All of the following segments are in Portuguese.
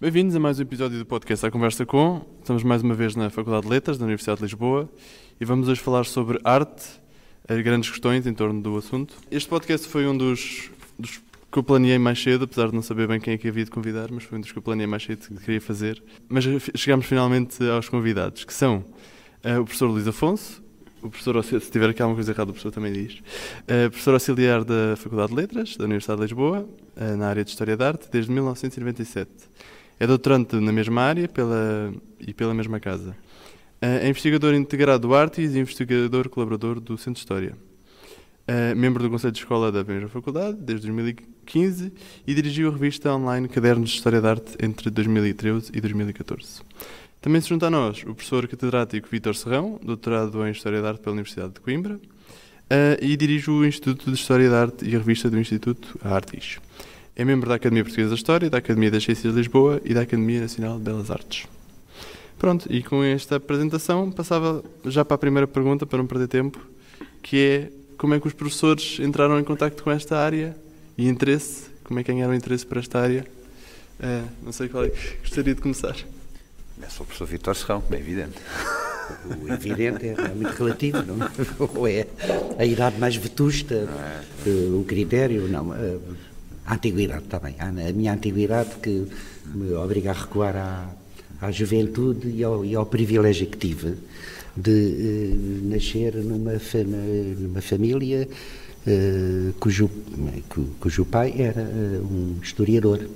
Bem-vindos a mais um episódio do podcast A Conversa Com. Estamos mais uma vez na Faculdade de Letras da Universidade de Lisboa e vamos hoje falar sobre arte, as grandes questões em torno do assunto. Este podcast foi um dos, dos que eu planeei mais cedo, apesar de não saber bem quem é que havia de convidar, mas foi um dos que eu planeei mais cedo que queria fazer. Mas chegámos finalmente aos convidados, que são uh, o professor Luís Afonso, o professor, se tiver aqui alguma coisa errada, o professor também diz. Uh, professor auxiliar da Faculdade de Letras, da Universidade de Lisboa, uh, na área de História da Arte, desde 1997. É doutorante na mesma área pela, e pela mesma casa. É investigador integrado do Artes e investigador colaborador do Centro de História. É membro do Conselho de Escola da mesma faculdade desde 2015 e dirigiu a revista online Cadernos de História da Arte entre 2013 e 2014. Também se junta a nós o professor catedrático Vítor Serrão, doutorado em História da Arte pela Universidade de Coimbra, e dirige o Instituto de História da Arte e a revista do Instituto, Artis. É membro da Academia Portuguesa da História, da Academia das Ciências de Lisboa e da Academia Nacional de Belas Artes. Pronto, e com esta apresentação passava já para a primeira pergunta, para não perder tempo, que é como é que os professores entraram em contato com esta área e interesse, como é que ganharam interesse para esta área? É, não sei qual é que gostaria de começar. Eu sou o professor Vitor Serrão, bem evidente. O evidente é, é muito relativo, não é? Ou é a idade mais vetusta, é. o critério, não. A antiguidade, está bem. A minha antiguidade que me obriga a recuar à, à juventude e ao, e ao, privilégio que tive de uh, nascer numa, numa família uh, cujo, cujo pai era uh, um historiador.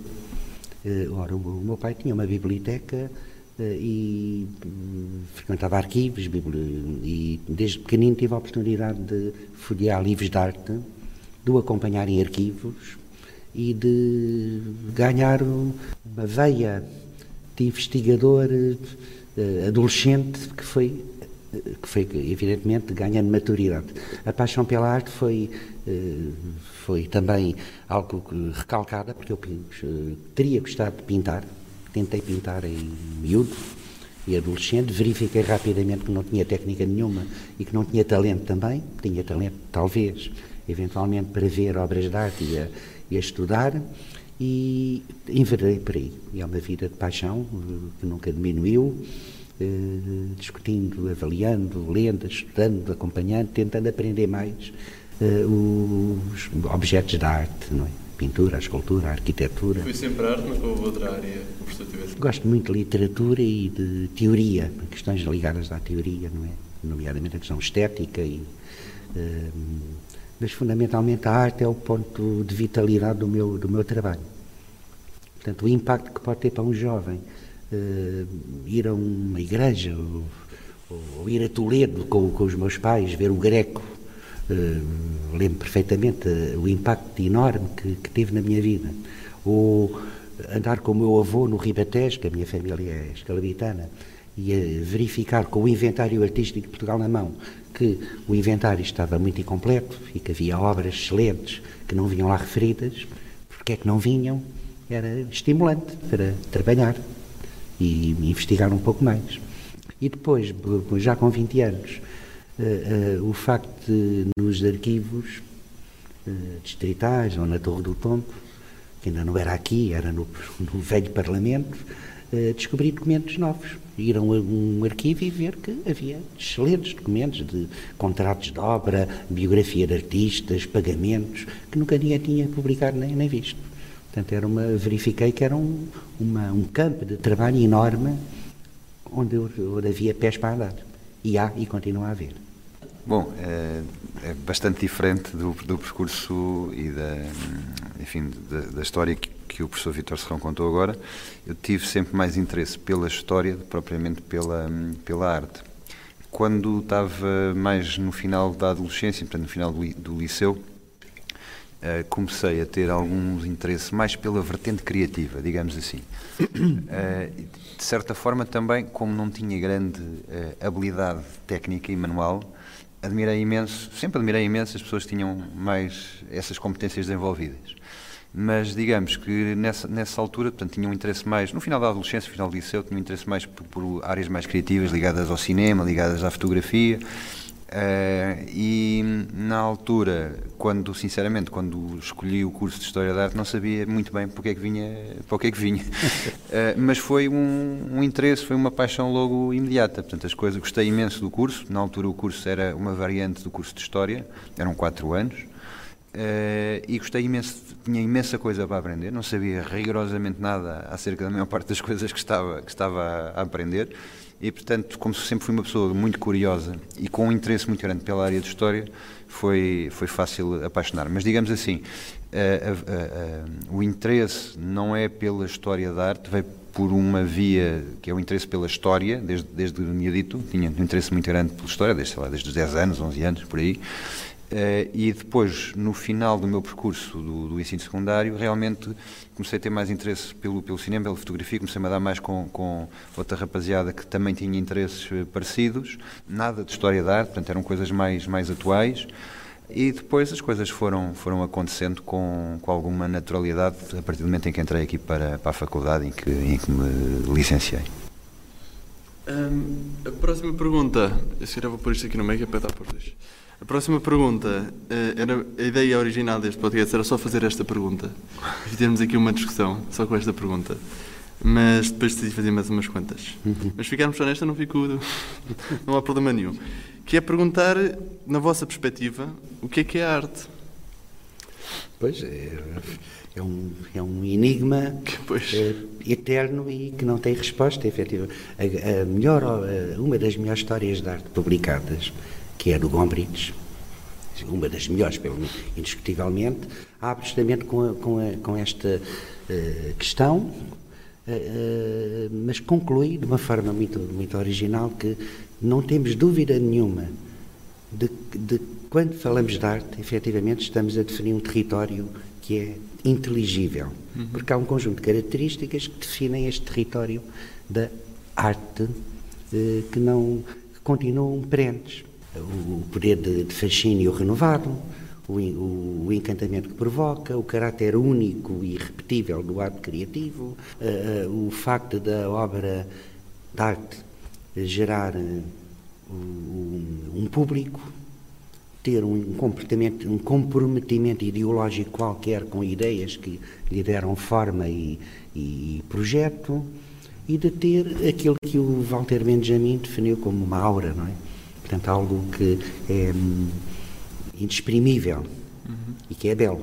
ora, o, meu pai tinha uma biblioteca e frequentava arquivos e desde pequenino tive a oportunidade de folhear livros de arte, de o acompanhar em arquivos, e de ganhar uma veia de investigador adolescente que foi que foi evidentemente ganhando maturidade. A paixão pela arte foi uh, foi também algo recalcada porque eu uh, teria gostado de pintar, tentei pintar em miúdo e adolescente, verifiquei rapidamente que não tinha técnica nenhuma e que não tinha talento também, tinha talento talvez eventualmente para ver obras de arte e a, e a estudar e enveredei por aí. E é uma vida de paixão eh, que nunca diminuiu, eh, discutindo, avaliando, lendo, estudando, acompanhando, tentando aprender mais eh, os objetos da arte, não é? Pintura, a escultura, a arquitetura. Foi sempre arte, nunca houve outra área que o professor tivesse? Gosto muito de literatura e de teoria, questões ligadas à teoria, não é? Nomeadamente a questão estética e mas fundamentalmente a arte é o ponto de vitalidade do meu, do meu trabalho. Portanto, o impacto que pode ter para um jovem uh, ir a uma igreja ou, ou ir a Toledo com, com, os meus pais, ver o Greco, uh, lembro perfeitamente uh, o impacto enorme que, que, teve na minha vida. Ou andar com o meu avô no Ribatejo, que a minha família é escalabitana, e verificar com o inventário artístico de Portugal na mão que o inventário estava muito incompleto e que havia obras excelentes que não vinham lá referidas, porque é que não vinham? Era estimulante para trabalhar e investigar um pouco mais. E depois, já com 20 anos, uh, uh, o facto de nos arquivos uh, distritais ou na Torre do Tombo, que ainda não era aqui, era no, no velho Parlamento, descobrir documentos novos ir a um, um, arquivo e ver que havia excelentes documentos de contratos de obra, biografia de artistas, pagamentos, que nunca ninguém tinha publicado nem, nem visto. Portanto, era uma, verifiquei que era um, uma, um campo de trabalho enorme onde, onde havia pés para andar. E há e continua a haver. Bom, é, é bastante diferente do, do, percurso e da, enfim, da, da história que, que, o professor Vitor Serrão contou agora. Eu tive sempre mais interesse pela história do propriamente pela, pela arte. Quando estava mais no final da adolescência, portanto no final do, do liceu, uh, comecei a ter algum interesse mais pela vertente criativa, digamos assim. Uh, de certa forma também, como não tinha grande uh, habilidade técnica e manual, admirei imenso, sempre admirei imenso as pessoas que tinham mais essas competências desenvolvidas. mas digamos que nessa, nessa altura, portanto, tinha um interesse mais, no final da adolescência, no final do liceu, tinha um interesse mais por, por áreas mais criativas, ligadas ao cinema, ligadas à fotografia. Uh, e na altura, quando sinceramente, quando escolhi o curso de História da Arte, não sabia muito bem porque é que vinha, para o que é que vinha. Uh, mas foi um, um, interesse, foi uma paixão logo imediata. Portanto, as coisas, gostei imenso do curso. Na altura, o curso era uma variante do curso de História, eram quatro anos. Uh, e gostei imenso, tinha imensa coisa para aprender, não sabia rigorosamente nada acerca da maior parte das coisas que estava, que estava a aprender e, portanto, como sempre fui uma pessoa muito curiosa e com um interesse muito grande pela área de História, foi, foi fácil apaixonar. Mas, digamos assim, o interesse não é pela História da Arte, veio por uma via que é o interesse pela História, desde, desde o miudito, tinha um interesse muito grande pela História, desde, lá, desde os 10 anos, 11 anos, por aí, e depois, no final do meu percurso do, do, ensino secundário, realmente comecei a ter mais interesse pelo, pelo cinema, pela fotografia, comecei-me a dar mais com, com outra rapaziada que também tinha interesses eh, parecidos, nada de história da arte, portanto eram coisas mais, mais atuais. E depois as coisas foram, foram acontecendo com, com alguma naturalidade a partir do momento em que entrei aqui para, para a faculdade em que, em que me licenciei. Um, a próxima pergunta, eu se vou pôr isto aqui no meio que é para dar por dois. A próxima pergunta, eh, era, a ideia original deste podcast era só fazer esta pergunta e termos aqui uma discussão só com esta pergunta. Mas depois decidi fazer mais umas quantas. Uhum. Mas ficarmos só nesta, não fico. não há problema nenhum. Que é perguntar, na vossa perspectiva, o que é que é arte? Pois, é, é, um, é um enigma é, eterno e que não tem resposta, efetivamente. A, a melhor, uma das melhores histórias de arte publicadas que é do Gombrich, uma das melhores, pelo menos, indiscutivelmente, abre justamente com, a, com, a, com esta uh, questão, uh, mas conclui de uma forma muito, muito original que não temos dúvida nenhuma de, de quando falamos de arte, efetivamente estamos a definir um território que é inteligível, uhum. porque há um conjunto de características que definem este território da arte que não que continuam perentes o poder de, de fascínio renovado, o, o, o, encantamento que provoca, o caráter único e irrepetível do ato criativo, uh, uh, o facto da obra de arte gerar um, um, público, ter um comportamento, um comprometimento ideológico qualquer com ideias que lhe deram forma e, e projeto, e de ter aquilo que o Walter Benjamin definiu como uma aura, não é? Portanto, algo que é hum, inexprimível uhum. e que é belo.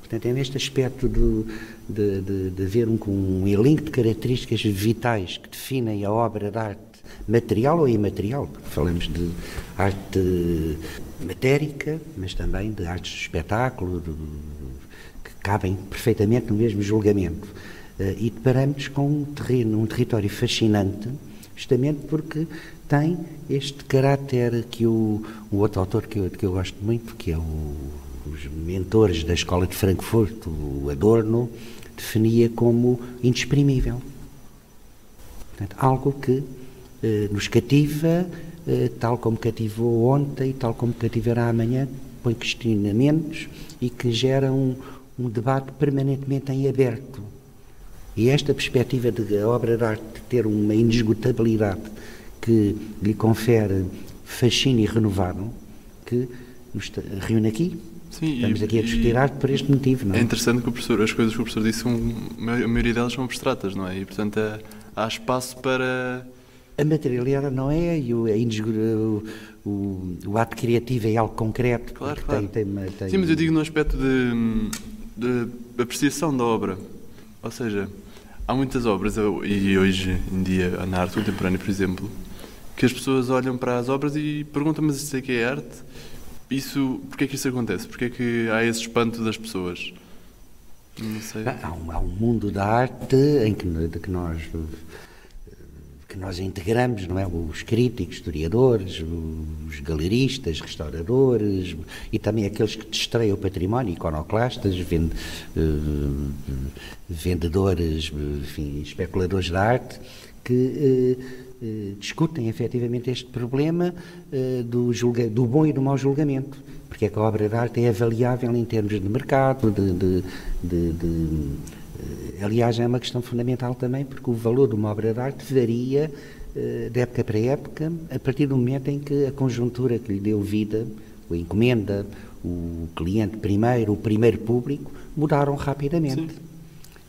Portanto, é neste aspecto de, de, de, de ver um, um elenco de características vitais que definem a obra de arte material ou imaterial. Falamos de arte matérica, mas também de artes de espetáculo, de, que cabem perfeitamente no mesmo julgamento. Uh, e deparamos com um terreno, um território fascinante, justamente porque tem este caráter que o, o outro autor que eu, que eu gosto muito, que é o, os mentores da Escola de Frankfurt, o Adorno, definia como inexprimível. Portanto, algo que eh, nos cativa, eh, tal como cativou ontem, tal como cativará amanhã, põe questionamentos e que gera um, um debate permanentemente em aberto. E esta perspectiva de a obra de arte ter uma inesgotabilidade que lhe confere fascínio renovado, que nos reúne aqui. Sim, Estamos e, aqui a discutir arte por este motivo. Não é? é interessante que o professor, as coisas que o professor disse, são, a maioria delas são abstratas, não é? E, portanto, há, há espaço para. A materialidade não é, e o, o, o, o, ato criativo é algo concreto. Claro, claro. Tem, tem, tem... Sim, mas eu digo no aspecto de, de apreciação da obra. Ou seja, há muitas obras, e hoje em dia, na arte contemporânea, por exemplo, que as pessoas olham para as obras e perguntam, mas isso é que é arte? Isso, porquê é que isso acontece? Porquê é que há esse espanto das pessoas? Não sei. Há um, há um mundo da arte em que, de que nós que nós integramos, não é? Os críticos, historiadores, os galeristas, restauradores e também aqueles que destreiam o património, iconoclastas, vend, vendedores, enfim, especuladores da arte, que eh, discutem efetivamente este problema eh, do, julga, do bom e do mau julgamento. Porque é que a obra de arte é avaliável em termos de mercado, de, de, de, de eh, aliás, é uma questão fundamental também, porque o valor de uma obra de arte varia de época para época, a partir do momento em que a conjuntura que lhe deu vida, a encomenda, o cliente primeiro, o primeiro público, mudaram rapidamente. Sim.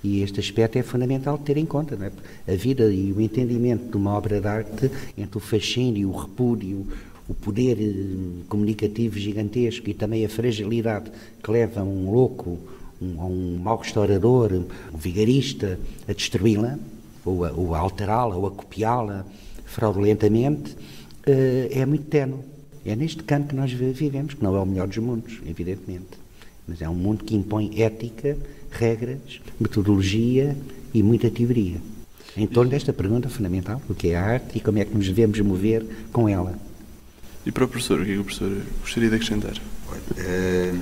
E este aspecto é fundamental de ter em conta. É? A vida e o entendimento de uma obra de arte, entre o fascínio, o repúdio, o poder eh, comunicativo gigantesco e também a fragilidade que leva um louco, um, um mau restaurador, um vigarista a destruí-la, ou a, a alterá-la, ou a copiá-la fraudulentamente, eh, é muito tenue. É neste campo que nós vivemos, que não é o melhor dos mundos, evidentemente. Mas é um mundo que impõe ética, regras, metodologia e muita teoria. Em torno desta pergunta fundamental, o que é a arte e como é que nos devemos mover com ela. E para o professor, o que é que o professor gostaria de acrescentar? É,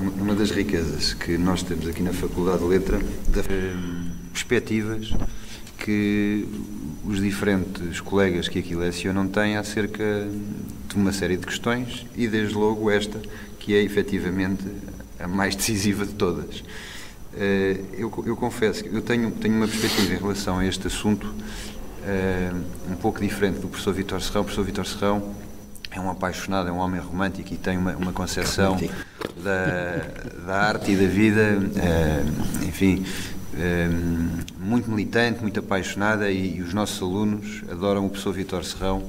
uma das riquezas que nós temos aqui na Faculdade de Letra, das perspectivas que os diferentes colegas que aqui lecionam têm acerca de uma série de questões e, desde logo, esta, que é efetivamente a mais decisiva de todas. Eh, eu, eu confesso que eu tenho, tenho uma perspectiva em relação a este assunto eh, um pouco diferente do professor Vitor Serrão. O professor Vitor Serrão é um apaixonado, é um homem romântico e tem uma, uma concepção da, da arte e da vida, eh, enfim, muito militante, muito apaixonada e, e, os nossos alunos adoram o professor Vitor Serrão,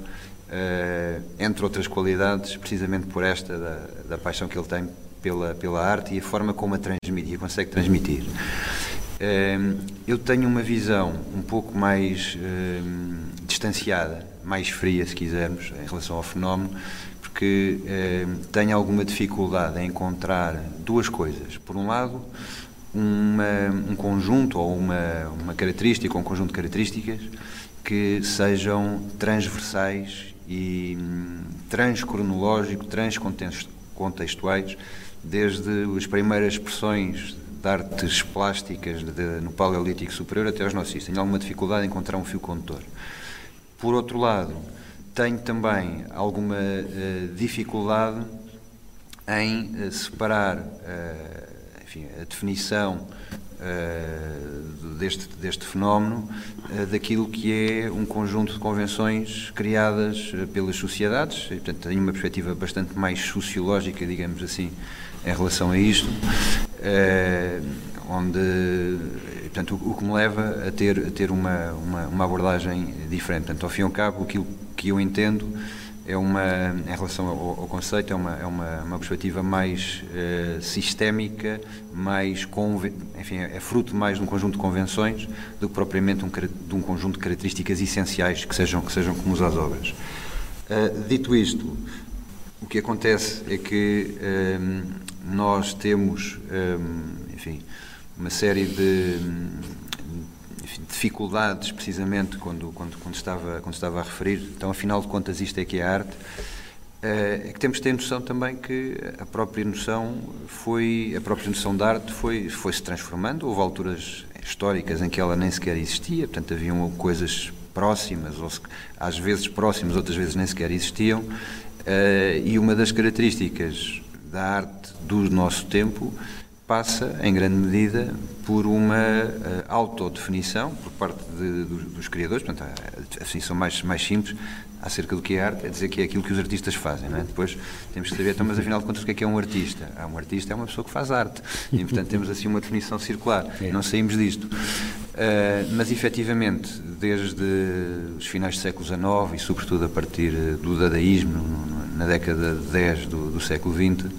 entre outras qualidades, precisamente por esta, da, da paixão que ele tem pela, pela arte e a forma como a transmite, e a consegue transmitir. Ehm, eu tenho uma visão um pouco mais ehm, distanciada, mais fria, se quisermos, em relação ao fenómeno, porque ehm, tenho alguma dificuldade em encontrar duas coisas. Por um lado, uma, um conjunto ou uma, uma característica ou um conjunto de características que sejam transversais e hum, transcronológico, transcontextuais desde as primeiras expressões de artes plásticas de, no Paleolítico Superior até aos nossos. Tenho alguma dificuldade em encontrar um fio condutor. Por outro lado, tenho também alguma uh, dificuldade em uh, separar uh, enfim, a definição deste, deste fenómeno daquilo que é um conjunto de convenções criadas pelas sociedades. E, portanto, tenho uma perspectiva bastante mais sociológica, digamos assim, em relação a isto, eh, onde, portanto, o, que me leva a ter, a ter uma, uma, uma, abordagem diferente. Portanto, ao fim e ao cabo, aquilo que eu entendo é uma, em relação ao, ao conceito, é uma, é uma, uma perspectiva mais eh, sistémica, mais, enfim, é fruto mais de um conjunto de convenções do que propriamente um, de um conjunto de características essenciais que sejam, que sejam comuns às obras. Uh, dito isto, o que acontece é que um, nós temos, um, enfim, uma série de dificuldades, precisamente quando, quando, quando, estava, quando estava a referir. Então, afinal de contas, isto é que é arte. Eh, é que temos de ter noção também que a própria noção foi, a própria noção da arte foi, foi se transformando. Houve alturas históricas em que ela nem sequer existia, portanto, haviam coisas próximas, ou às vezes próximas, outras vezes nem sequer existiam, Uh, e uma das características da arte do nosso tempo passa, em grande medida, por uma uh, autodefinição por parte de, dos, dos, criadores, portanto, a definição mais, mais simples acerca do que é arte é dizer que é aquilo que os artistas fazem, não é? Depois temos que saber, então, mas afinal de contas, o que é que é um artista? Ah, um artista é uma pessoa que faz arte, e portanto temos assim uma definição circular, é. não saímos disto. Uh, mas efetivamente, desde os finais do século XIX e sobretudo a partir do dadaísmo, na década de 10 do, do século XX,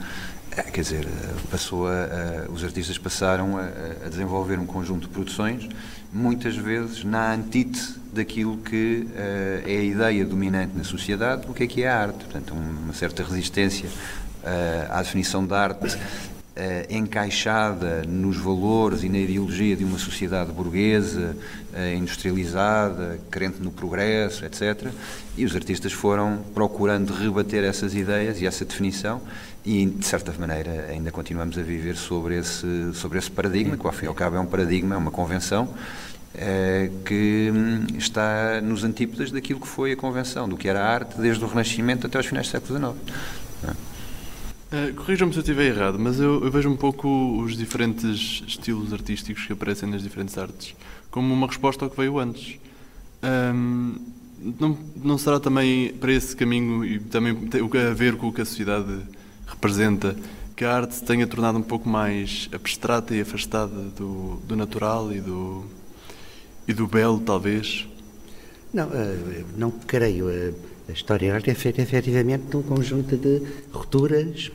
é, quer dizer, passou a, a, os artistas passaram a, a, desenvolver um conjunto de produções, muitas vezes na antítese daquilo que uh, é a ideia dominante na sociedade do que é que é a arte. Portanto, uma certa resistência uh, à definição da arte Uh, encaixada nos valores e na ideologia de uma sociedade burguesa, uh, industrializada, crente no progresso, etc. E os artistas foram procurando rebater essas ideias e essa definição e, de certa maneira, ainda continuamos a viver sobre esse, sobre esse paradigma, que ao fim e ao cabo é um paradigma, é uma convenção, eh, que hum, está nos antípodas daquilo que foi a convenção, do que era a arte desde o Renascimento até os finais do século XIX. Uh, Corrijam-me se eu estiver errado, mas eu, eu, vejo um pouco os diferentes estilos artísticos que aparecem nas diferentes artes como uma resposta ao que veio antes. Um, não, não será também para esse caminho e também tem a ver com o que a sociedade representa que a arte se tenha tornado um pouco mais abstrata e afastada do, do natural e do, e do belo, talvez? Não, uh, não creio. A história da arte é feita efetivamente de um conjunto de rupturas,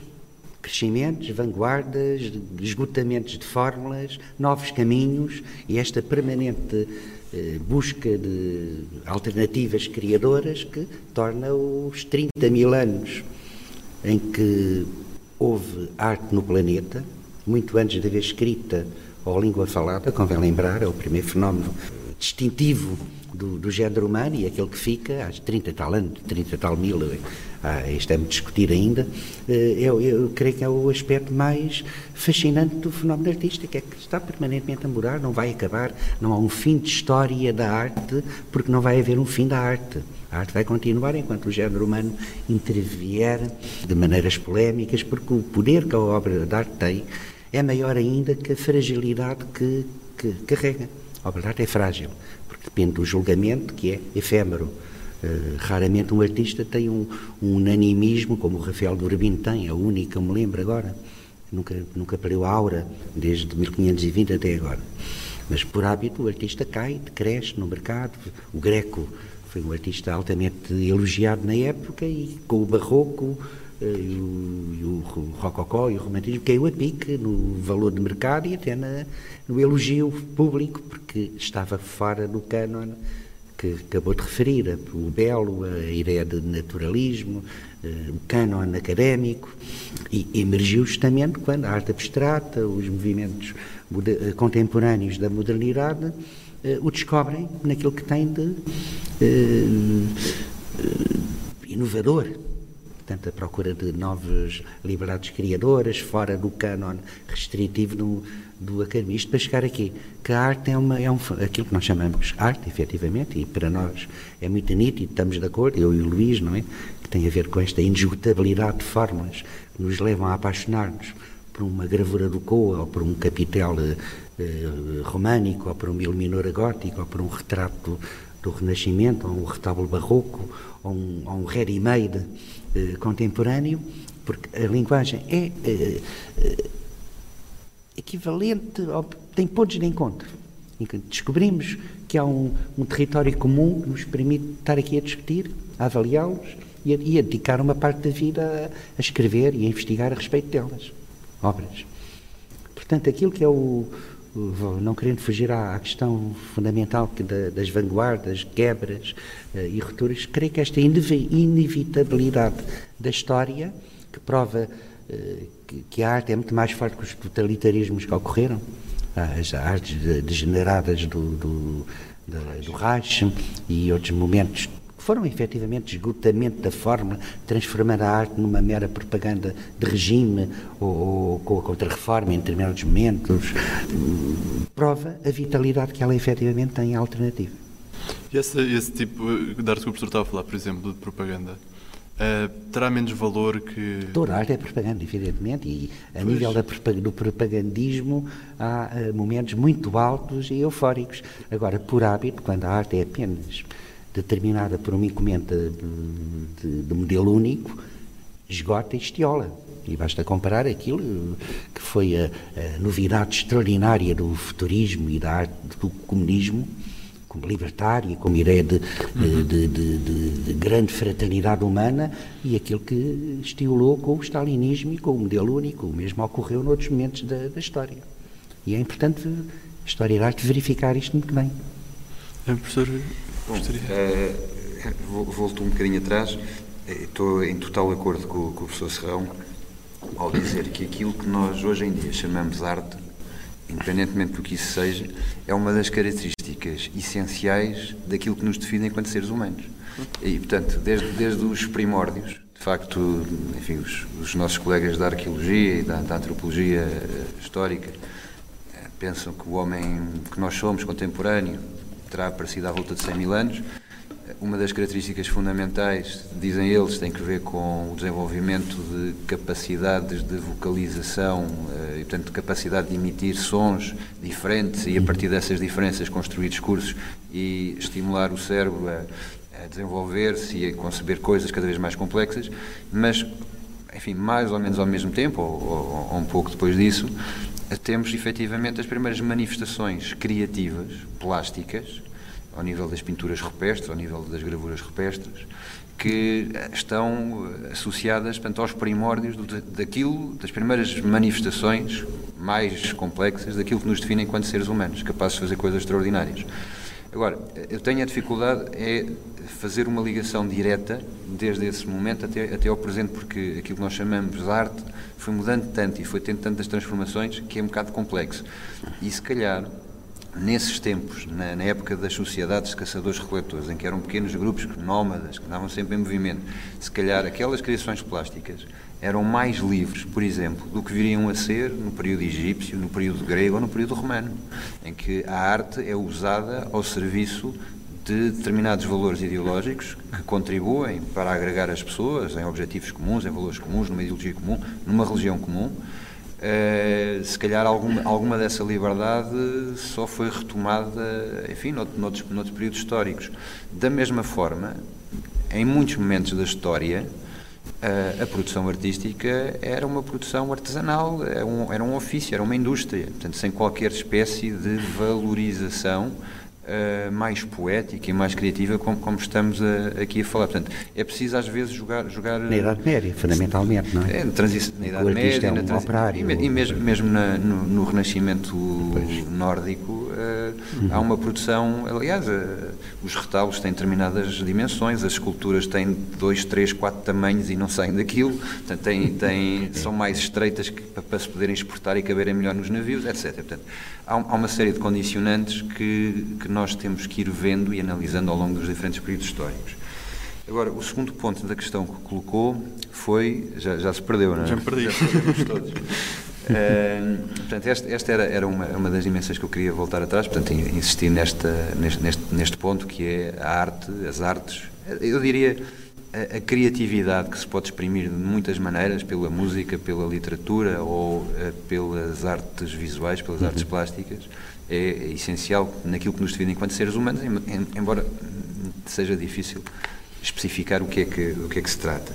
crescimentos, vanguardas, esgotamentos de fórmulas, novos caminhos e esta permanente eh, busca de alternativas criadoras que torna os 30 mil anos em que houve arte no planeta, muito antes de haver escrita ou língua falada, convém lembrar, é o primeiro fenómeno distintivo do, do género humano e aquele que fica, há 30 tal anos, 30 tal mil, ah, isto é muito discutir ainda, eh, eu, eu, creio que é o aspecto mais fascinante do fenómeno artístico, é que está permanentemente a morar, não vai acabar, não há um fim de história da arte, porque não vai haver um fim da arte. A arte vai continuar enquanto o género humano intervier de maneiras polémicas, porque o poder que a obra de arte tem é maior ainda que a fragilidade que, que carrega. A obra de arte é frágil, porque depende do julgamento, que é efêmero. Uh, raramente um artista tem um, um, unanimismo como o Rafael do Urbino tem, a única me lembro agora. Nunca, nunca perdeu a aura, desde 1520 até agora. Mas por hábito o artista cai, decresce no mercado. O Greco foi um artista altamente elogiado na época e com o Barroco e o, e o Rococó e o Romantismo caiu a pique no valor de mercado e até na, no elogio público, porque estava fora do cânon que acabou de referir, o belo, a ideia de naturalismo, eh, o cânon académico, e emergiu justamente quando a arte abstrata, os movimentos eh, contemporâneos da modernidade o descobrem naquilo que tem de inovador portanto, a procura de novas liberdades criadoras, fora do cânon restritivo do, do academia. Isto para chegar aqui, que a arte é, uma, é um, aquilo que nós chamamos arte, efetivamente, e para nós é muito nítido, estamos de acordo, eu e o Luís, não é? Que tem a ver com esta indesgotabilidade de fórmulas que nos levam a apaixonar-nos por uma gravura do Coa, ou por um capitel eh, eh românico, ou por uma iluminora gótica, ou por um retrato do Renascimento, ou um retábulo barroco, ou um, ou um ready-made eh, contemporâneo, porque a linguagem é eh, eh, equivalente, ao, tem pontos de encontro. Descobrimos que há um, um, território comum que nos permite estar aqui a discutir, a avaliá-los e, e, a dedicar uma parte da vida a, a, escrever e a investigar a respeito delas, obras. Portanto, aquilo que é o, não querendo fugir à, questão fundamental que da, das vanguardas, quebras uh, e rupturas, creio que esta inevitabilidade da história, que prova uh, que, a arte é muito mais forte que os totalitarismos que ocorreram, as artes degeneradas do, do, do Reich e outros momentos foram efetivamente esgotamento da forma, transformando a arte numa mera propaganda de regime ou, ou com a contra-reforma em determinados momentos, prova a vitalidade que ela efetivamente tem em alternativa. E esse, esse tipo de arte que o professor estava a falar, por exemplo, de propaganda, Uh, terá menos valor que. Toda a arte é propaganda, evidentemente, e a pois. nível da, do propagandismo há uh, momentos muito altos e eufóricos. Agora, por hábito, quando a arte é apenas determinada por uma encomenda de, de modelo único, esgota e estiola. E basta comparar aquilo que foi a, a, novidade extraordinária do futurismo e da arte do comunismo, como libertária, como ideia de, uhum. de, de, de, grande fraternidade humana, e aquilo que estiolou com o stalinismo e com o modelo único. O mesmo ocorreu noutros momentos da, da história. E é importante a história da arte verificar isto muito bem. É, professor, Bom, uh, volto um bocadinho atrás. Eh, estou em total acordo com, com o professor Serrão ao dizer que aquilo que nós hoje em dia chamamos arte, independentemente do que isso seja, é uma das características essenciais daquilo que nos define enquanto seres humanos. E, portanto, desde, desde os primórdios, de facto, enfim, os, os nossos colegas da arqueologia e da, da antropologia histórica pensam que o homem que nós somos, contemporâneo, terá aparecido à volta de 100 mil anos. Uma das características fundamentais, dizem eles, tem que ver com o desenvolvimento de capacidades de vocalização eh, e, portanto, capacidade de emitir sons diferentes e, a partir dessas diferenças, construir discursos e estimular o cérebro a, a desenvolver-se e a conceber coisas cada vez mais complexas, mas, enfim, mais ou menos ao mesmo tempo, ou, ou, ou um pouco depois disso, temos efetivamente as primeiras manifestações criativas, plásticas, ao nível das pinturas rupestres, ao nível das gravuras rupestres, que estão associadas portanto, aos primórdios do, daquilo, das primeiras manifestações mais complexas daquilo que nos define enquanto seres humanos, capazes de fazer coisas extraordinárias. Agora, eu tenho a dificuldade é fazer uma ligação direta desde esse momento até, até ao presente, porque aquilo que nós chamamos de arte foi mudando tanto e foi tendo tantas transformações que é um bocado complexo. E se calhar nesses tempos, na, na, época das sociedades de caçadores-recoletores, em que eram pequenos grupos nómadas, que andavam sempre em movimento, se calhar aquelas criações plásticas eram mais livres, por exemplo, do que viriam a ser no período egípcio, no período grego ou no período romano, em que a arte é usada ao serviço de determinados valores ideológicos que contribuem para agregar as pessoas em objetivos comuns, em valores comuns, numa ideologia comum, numa religião comum Uh, se calhar alguma, alguma dessa liberdade só foi retomada, enfim, noutros, noutros, noutros períodos históricos. Da mesma forma, em muitos momentos da história, uh, a produção artística era uma produção artesanal, era um, era um ofício, era uma indústria, portanto, sem qualquer espécie de valorização uh, mais poética e mais criativa, como, como estamos a, aqui a falar. Portanto, é preciso às vezes jogar. jogar na Idade Média, fundamentalmente, não é? é na, Idade Média, é um na operário, e, e, mesmo, mesmo na, no, no, Renascimento pois. nórdico, uhum. há uma produção. Aliás, uh, os retablos têm determinadas dimensões, as esculturas têm dois, três, quatro tamanhos e não saem daquilo, portanto, têm, têm, são mais estreitas que, para, se poderem exportar e caberem melhor nos navios, etc. Portanto, há, há uma série de condicionantes que, que nós temos que ir vendo e analisando ao longo dos diferentes períodos históricos. Agora, o segundo ponto da questão que colocou foi. Já, já se perdeu, não é? Já me perdi. Já todos. Uh, portanto, esta, esta, era, era uma, uma das dimensões que eu queria voltar atrás, portanto, insistir nesta, neste, neste, neste ponto que é a arte, as artes. Eu diria a, a, criatividade que se pode exprimir de muitas maneiras, pela música, pela literatura ou uh, pelas artes visuais, pelas uhum. artes plásticas é essencial naquilo que nos define enquanto seres humanos, embora seja difícil especificar o que é que, o que, é que se trata.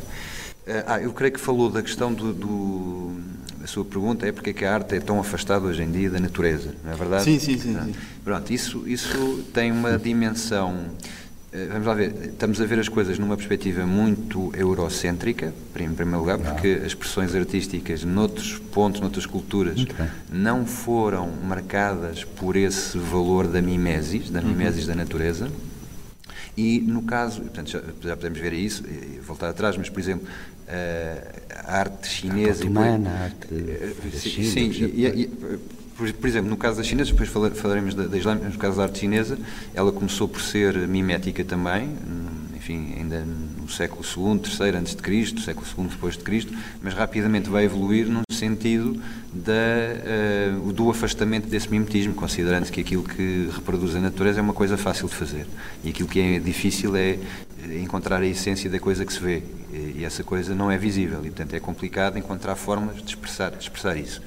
Ah, ah, eu creio que falou da questão do, do a sua pergunta é porque é que a arte é tão afastada hoje em dia da natureza, não é verdade? Sim, sim, sim. sim. Pronto, isso, isso tem uma dimensão eh, vamos lá ver, estamos a ver as coisas numa perspectiva muito eurocêntrica, em primeiro lugar, porque as expressões artísticas noutros pontos, noutras culturas, não foram marcadas por esse valor da mimesis, da mimesis uhum. da natureza. E no caso, portanto, já, já podemos ver isso, voltar atrás, mas por exemplo, a arte chinesa. A arte humana, a arte. Eh, sim, sim e, e, por, por, exemplo, no caso das chinesas, depois falaremos da, da Islâmica, no caso da arte chinesa, ela começou por ser mimética também, enfim, ainda no século II, III antes de Cristo, século II depois de Cristo, mas rapidamente vai evoluir num sentido da, uh, do afastamento desse mimetismo, considerando que aquilo que reproduz a natureza é uma coisa fácil de fazer e aquilo que é difícil é encontrar a essência da coisa que se vê e essa coisa não é visível e portanto é complicado encontrar formas de expressar, de expressar isso.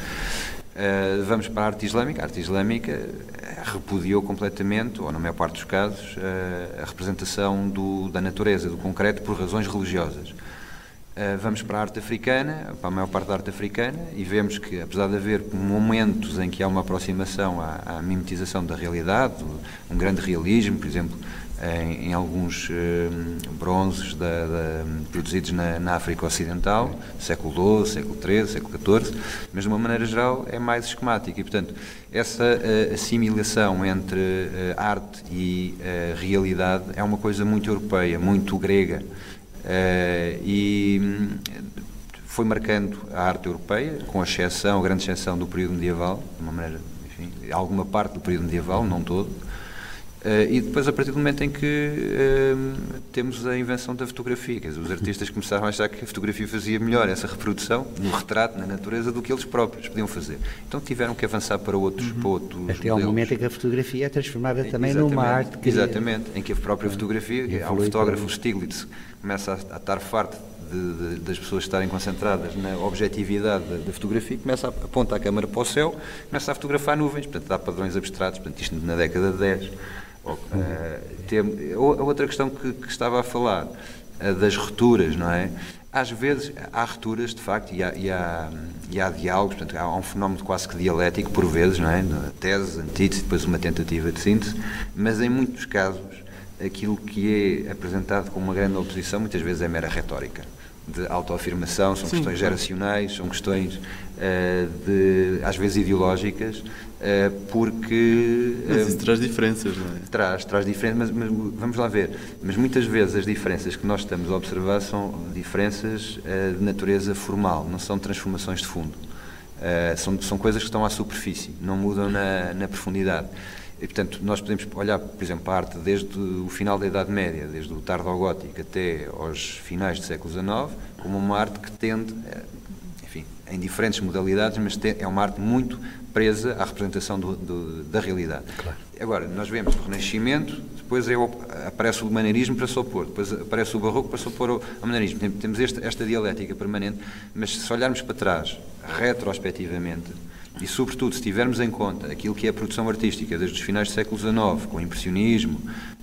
Uh, vamos para a arte islâmica. A arte islâmica eh, repudiou completamente, ou na maior parte dos casos, uh, a representação do, da natureza, do concreto, por razões religiosas. Uh, vamos para a arte africana, para a maior parte da arte africana, e vemos que, apesar de haver momentos em que há uma aproximação à, à mimetização da realidade, um grande realismo, por exemplo, em, em alguns eh, bronzes da, da, produzidos na, na, África Ocidental, século XII, século XIII, século XIV, mas de uma maneira geral é mais esquemático. E, portanto, essa uh, assimilação entre uh, arte e uh, realidade é uma coisa muito europeia, muito grega e hum, foi marcando a arte europeia, com exceção, grande exceção do período medieval, de uma maneira, enfim, alguma parte do período medieval, não todo, Uh, e depois, a partir do momento em que uh, temos a invenção da fotografia, quer dizer, os artistas começaram a achar que a fotografia fazia melhor essa reprodução no retrato, na natureza, do que eles próprios podiam fazer. Então tiveram que avançar para outros, uhum. para outros Até modelos. ao momento em que a fotografia é transformada também exatamente, numa arte que... Exatamente, em que a própria fotografia, há um fotógrafo, Stiglitz, começa a, a estar farto de, de, das pessoas estarem concentradas na objetividade da, da, fotografia, começa a apontar a câmera para o céu, começa a fotografar nuvens, portanto dá padrões abstratos, portanto isto na década de 10. Uh, tem, a outra questão que, que estava a falar, uh, das rupturas, não é? Às vezes há rupturas, de facto, e há, e há, e há diálogos, portanto, há um fenómeno quase que dialético, por vezes, não é? Tese, antítese, depois uma tentativa de síntese, mas em muitos casos aquilo que é apresentado como uma grande oposição muitas vezes é mera retórica de autoafirmação, são Sim, questões claro. geracionais, são questões uh, de, às vezes ideológicas, porque... Mas isso uh, traz diferenças, não é? Traz, traz diferenças, mas, mas, vamos lá ver. Mas muitas vezes as diferenças que nós estamos a observar são diferenças de natureza formal, não são transformações de fundo. são, são coisas que estão à superfície, não mudam na, na profundidade. E, portanto, nós podemos olhar, por exemplo, a arte desde o final da Idade Média, desde o tardogótico até aos finais do século XIX, como uma arte que tende, eh, em diferentes modalidades, mas é uma arte muito presa à representação do, do, da realidade. Claro. Agora, nós vemos o Renascimento, depois é o, aparece o maneirismo para se opor, depois aparece o Barroco para se opor ao, ao maneirismo. Temos esta, esta dialética permanente, mas se olharmos para trás, retrospectivamente, e, sobretudo, se tivermos em conta aquilo que é a produção artística desde os finais do século XIX, com o impressionismo,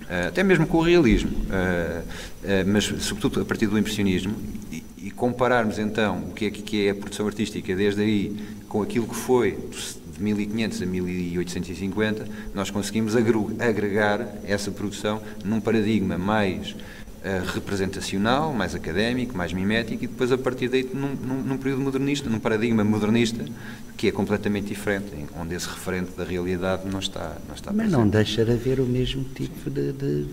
eh, até mesmo com o realismo, eh, eh, mas, sobretudo, a partir do impressionismo, e compararmos então o que é, que é a produção artística desde aí com aquilo que foi de 1500 a 1850, nós conseguimos agregar essa produção num paradigma mais uh, representacional, mais académico, mais mimético, e depois a partir daí num, num, num, período modernista, num paradigma modernista, que é completamente diferente, onde esse referente da realidade não está, não está Mas não deixa de haver o mesmo tipo de, de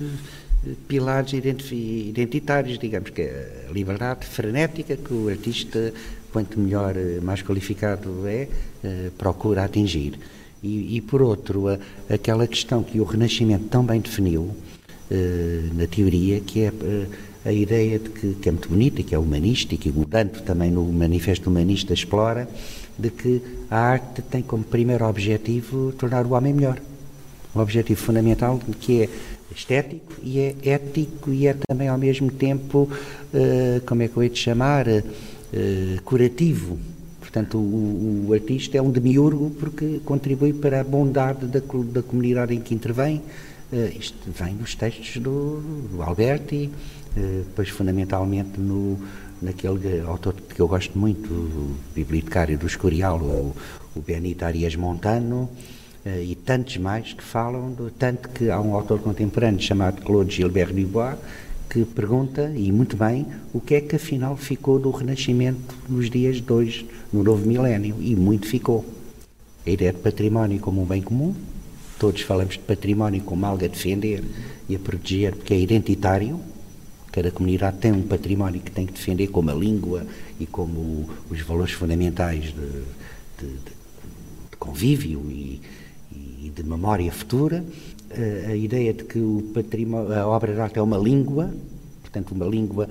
pilares identitários, digamos, que é a liberdade frenética que o artista, quanto melhor, eh, mais qualificado é, uh, procura atingir. E, e, por outro, a, aquela questão que o Renascimento tão bem definiu, eh, na teoria, que é eh, a ideia de que, que, é muito bonita, que é humanística, e o Dante também no Manifesto Humanista explora, de que a arte tem como primeiro objetivo tornar o homem melhor. Um objetivo fundamental que é estético e é ético e é também ao mesmo tempo, uh, como é que eu ia te chamar, uh, curativo. Portanto, o, o, artista é um demiurgo porque contribui para a bondade da, da comunidade em que intervém, Uh, isto vem nos textos do, do Alberti, depois fundamentalmente no, naquele autor que eu gosto muito, o bibliotecário do Escorial, o, o Benito Arias Montano, e tantos mais que falam, do, tanto que há um autor contemporâneo chamado Claude Gilbert Dubois, que pergunta, e muito bem, o que é que afinal ficou do Renascimento nos dias de hoje, no novo milénio, e muito ficou. A ideia de património como um bem comum, Todos falamos de património como algo a defender e a proteger, porque é identitário. Cada comunidade tem um património que tem que defender, como a língua e como os valores fundamentais de, de, de convívio e, de memória futura. A, a ideia de que o património, a obra de arte é uma língua, portanto, uma língua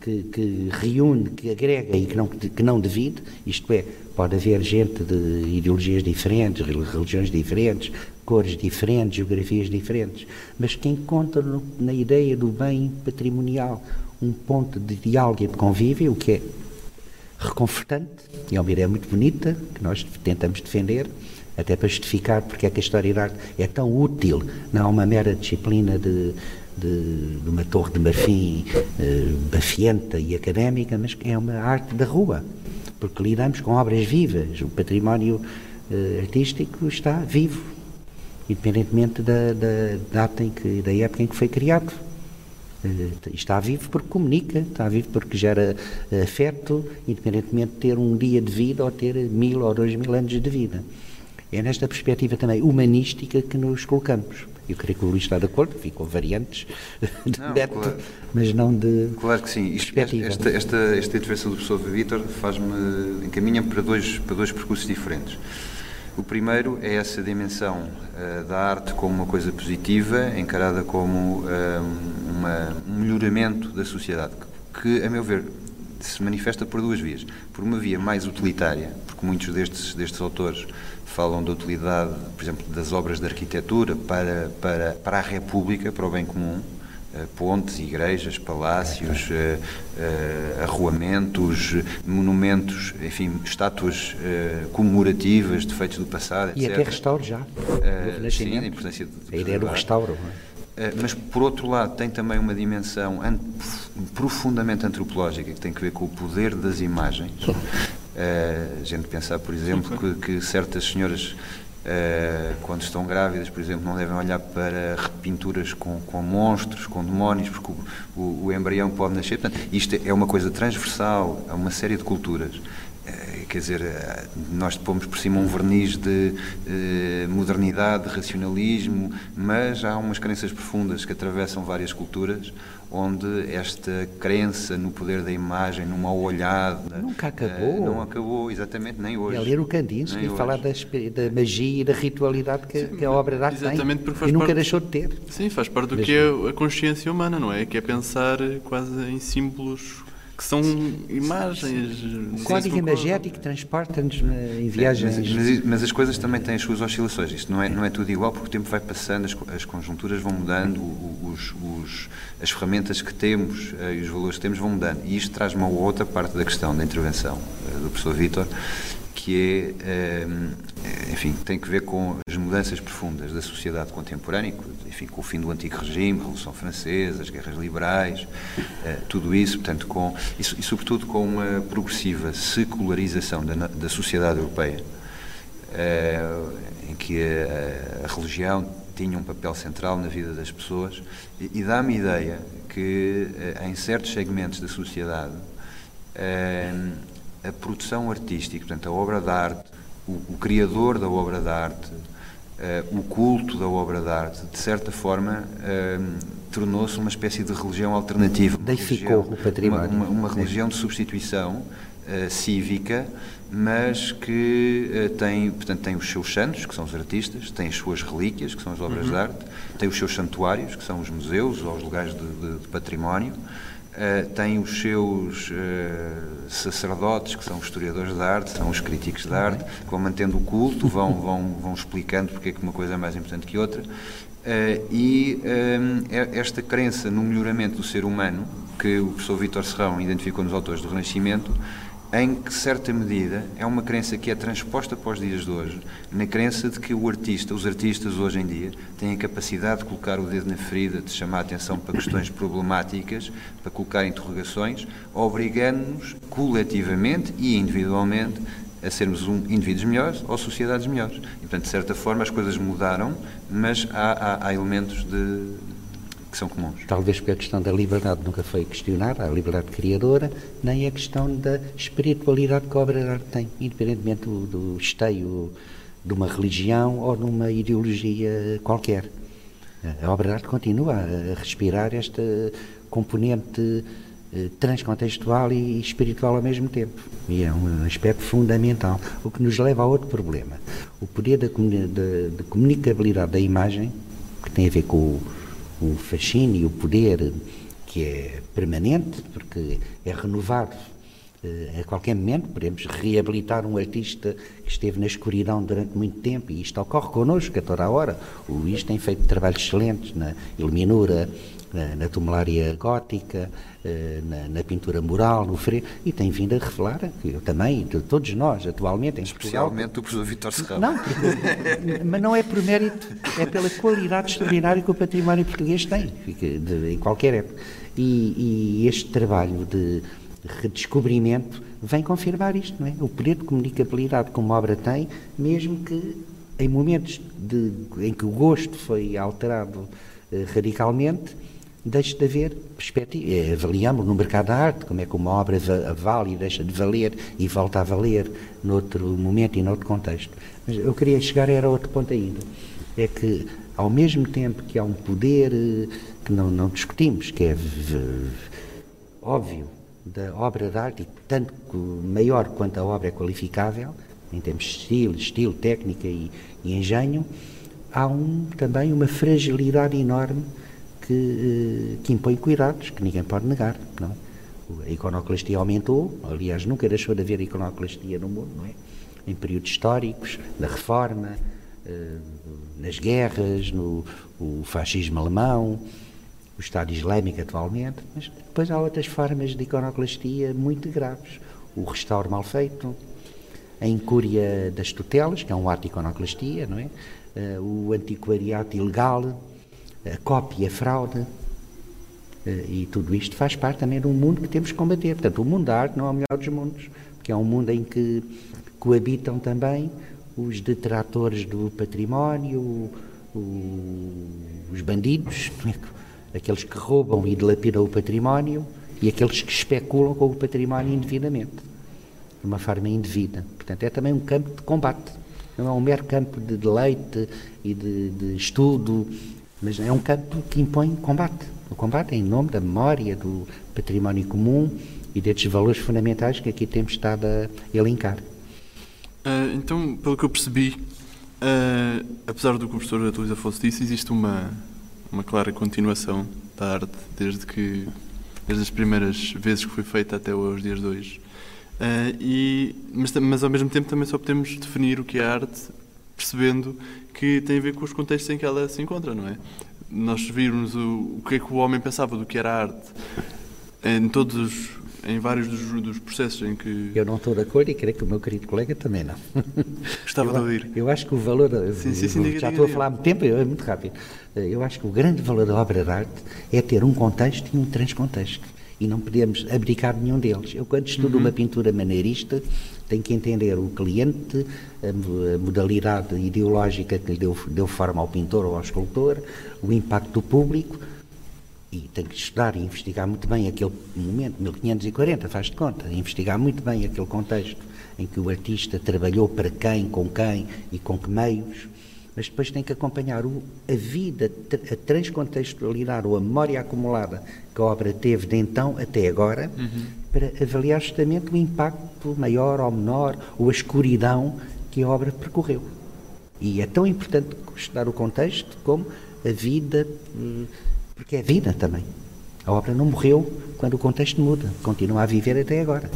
que, que, reúne, que agrega e que não, que não divide, isto é, pode haver gente de ideologias diferentes, religiões diferentes, cores diferentes, geografias diferentes, mas que encontra no, na ideia do bem patrimonial um ponto de diálogo e de convívio, o que é reconfortante, é uma ideia muito bonita, que nós tentamos defender, até para justificar porque é que a história arte é tão útil, não é uma mera disciplina de, de, de uma torre de marfim eh, bafienta e académica, mas é uma arte da rua, porque lidamos com obras vivas, o património eh, artístico está vivo, independentemente da, da data que, da época em que foi criado. Uh, está vivo porque comunica, está vivo porque gera uh, afeto, independentemente de ter um dia de vida ou ter mil ou dois mil anos de vida. É nesta perspectiva também humanística que nos colocamos. Eu creio que o Luís está de acordo, ficam variantes de não, método, claro, mas não de Claro que sim. Isto, esta, esta, esta intervenção do professor Vítor faz-me, encaminha para dois, para dois percursos diferentes. O primeiro é essa dimensão uh, da arte como uma coisa positiva, encarada como uh, uma, um melhoramento da sociedade, que, a meu ver, se manifesta por duas vias. Por uma via mais utilitária, porque muitos destes, destes autores falam da utilidade, por exemplo, das obras de arquitetura para, para, para a República, para o bem comum, eh, pontes, igrejas, palácios, uh, uh, arruamentos, monumentos, enfim, estátuas comemorativas de feitos do passado, etc. E até restauro já. Uh, sim, a importância de, a ideia do restauro. Mas, por outro lado, tem também uma dimensão profundamente antropológica que tem que ver com o poder das imagens. a gente pensar, por exemplo, que, que certas senhoras Uh, quando estão grávidas, por exemplo, não devem olhar para repinturas com, com monstros, com demónios, porque o, o, o, embrião pode nascer. Portanto, isto é uma coisa transversal a uma série de culturas. Quer dizer, uh, nós pomos por cima um verniz de modernidade, de racionalismo, mas há umas crenças profundas que atravessam várias culturas, onde esta crença no poder da imagem, no mau olhado. Nunca acabou. Uh, não acabou, exatamente, nem hoje. A ler o Kandinsky e falar da magia e da ritualidade que, Sim, que a obra de arte tem. e nunca parte, deixou de ter. Sim, faz parte do Mesmo. que é a consciência humana, não é? Que é pensar quase em símbolos que são imagens. O código imagético transporta-nos em viagens. Mas, mas, mas, as coisas também têm as suas oscilações. Isto não é, não é tudo igual, porque o tempo vai passando, as, as conjunturas vão mudando, os, os, as ferramentas que temos uh, e os valores que temos vão mudando. E isto traz uma outra parte da questão da intervenção uh, do professor Vítor, que é, enfim, tem que ver com as mudanças profundas da sociedade contemporânea, enfim, com o fim do antigo regime, Revolução Francesa, as guerras liberais, tudo isso, portanto, com, e, sobretudo com uma progressiva secularização da, da sociedade europeia, em que a, a religião tinha um papel central na vida das pessoas e, e dá-me ideia que eh, em certos segmentos da sociedade eh, a produção artística, portanto a obra de arte, o, o criador da obra de arte, eh, o culto da obra de arte, de certa forma tornou-se uma espécie de religião alternativa. Deificou o património. Uma, uma, uma religião de substituição cívica mas que uh, tem, portanto, tem os seus santos, que são os artistas, tem as suas relíquias, que são as obras uhum. de arte, tem os seus santuários, que são os museus ou os lugares de, de, de património, uh, tem os seus uh, sacerdotes, que são os historiadores de arte, são os críticos de arte, que vão mantendo o culto, vão, vão, vão explicando porque é que uma coisa é mais importante que outra. e esta crença no melhoramento do ser humano, que o professor Vítor Serrão identificou nos autores do Renascimento, em que, certa medida, é uma crença que é transposta para os dias de hoje, na crença de que o artista, os artistas hoje em dia, têm a capacidade de colocar o dedo na ferida, de chamar a atenção para questões problemáticas, para colocar interrogações, obrigando-nos coletivamente e individualmente a sermos um, indivíduos melhores ou sociedades melhores. E, portanto, de certa forma, as coisas mudaram, mas há, há, há elementos de, que são comuns. Talvez porque a questão da liberdade nunca foi questionada, a liberdade criadora, nem a questão da espiritualidade que a obra de arte tem, independentemente do, do esteio de uma religião ou de uma ideologia qualquer. A obra de arte continua a respirar esta componente eh, transcontextual e espiritual ao mesmo tempo. E é um aspecto fundamental. O que nos leva a outro problema. O poder da, da, comunicabilidade da imagem, que tem a ver com o o fascínio, o poder que é permanente, porque é renovado a qualquer momento. Podemos reabilitar um artista que esteve na escuridão durante muito tempo e isto ocorre connosco a toda a hora. O Luís tem feito trabalhos excelentes na iluminura, na, na tumularia gótica, eh, na, na, pintura mural, no freio, e tem vindo a revelar, que eu também, de todos nós, atualmente, em Especialmente Portugal, o professor Vítor Serrano. Não, porque, mas não é por mérito, é pela qualidade extraordinária que o património português tem, de, em qualquer época. E, e este trabalho de redescobrimento vem confirmar isto, não é? O poder de comunicabilidade que uma obra tem, mesmo que em momentos de, em que o gosto foi alterado eh, radicalmente, deixe de haver perspectiva. É, avaliamos no mercado da arte como é que uma obra vale e deixa de valer e volta a valer noutro momento e noutro contexto. Mas eu queria chegar era a outro ponto ainda. É que, ao mesmo tempo que há um poder eh, que não, não discutimos, que é óbvio da obra de arte, e tanto maior quanto a obra é qualificável, em termos de estilo, estilo técnica e, e engenho, há um, também uma fragilidade enorme que, que impõe cuidados, que ninguém pode negar. Não? A iconoclastia aumentou, aliás, nunca deixou de haver iconoclastia no mundo, não é? Em períodos históricos, da reforma, nas guerras, no fascismo alemão, o Estado Islâmico atualmente, mas depois há outras formas de iconoclastia muito graves. O restauro mal feito, a incúria das tutelas, que é um ato de iconoclastia, não é? o antiquariato ilegal, a cópia, fraude, e tudo isto faz parte também de um mundo que temos que combater. Portanto, o mundo da arte não é o melhor dos mundos, porque é um mundo em que coabitam também os detratores do património, os bandidos? aqueles que roubam e dilapidam o património e aqueles que especulam com o património indevidamente, de uma forma indevida. Portanto, é também um campo de combate. Não é um mero campo de deleite e de, de estudo, mas é um campo que impõe combate. O combate é em nome da memória, do património comum e destes valores fundamentais que aqui temos estado a elencar. Uh, então, pelo que eu percebi, uh, apesar do que o professor Atuísa Afonso disse, existe uma, uma clara continuação da arte desde que desde as primeiras vezes que foi feita até os dias de hoje. Uh, e, mas, mas, ao mesmo tempo também só podemos definir o que é arte percebendo que tem a ver com os contextos em que ela se encontra, não é? Nós virmos o, o que é que o homem pensava do que era arte em todos os em vários dos, dos, processos em que. Eu não estou de acordo e creio que o meu querido colega também não. Gostava eu, de ouvir. Eu acho que o valor. Sim, sim, sim, já estou a falar há muito tempo, é muito rápido. Eu acho que o grande valor da obra de arte é ter um contexto e um transcontexto. E não podemos abdicar nenhum deles. Eu, quando estudo uhum. uma pintura maneirista, tenho que entender o cliente, a modalidade ideológica que lhe deu, deu forma ao pintor ou ao escultor, o impacto do público e tem que estudar e investigar muito bem aquele momento, 1540, faz de conta, investigar muito bem aquele contexto em que o artista trabalhou para quem, com quem e com que meios, mas depois tem que acompanhar o, a vida, a transcontextualidade ou a memória acumulada que a obra teve de então até agora, uhum. para avaliar justamente o impacto maior ou menor, ou a escuridão que a obra percorreu. E é tão importante estudar o contexto como a vida hum, porque é vida também. A obra não morreu quando o contexto muda, continua a viver até agora.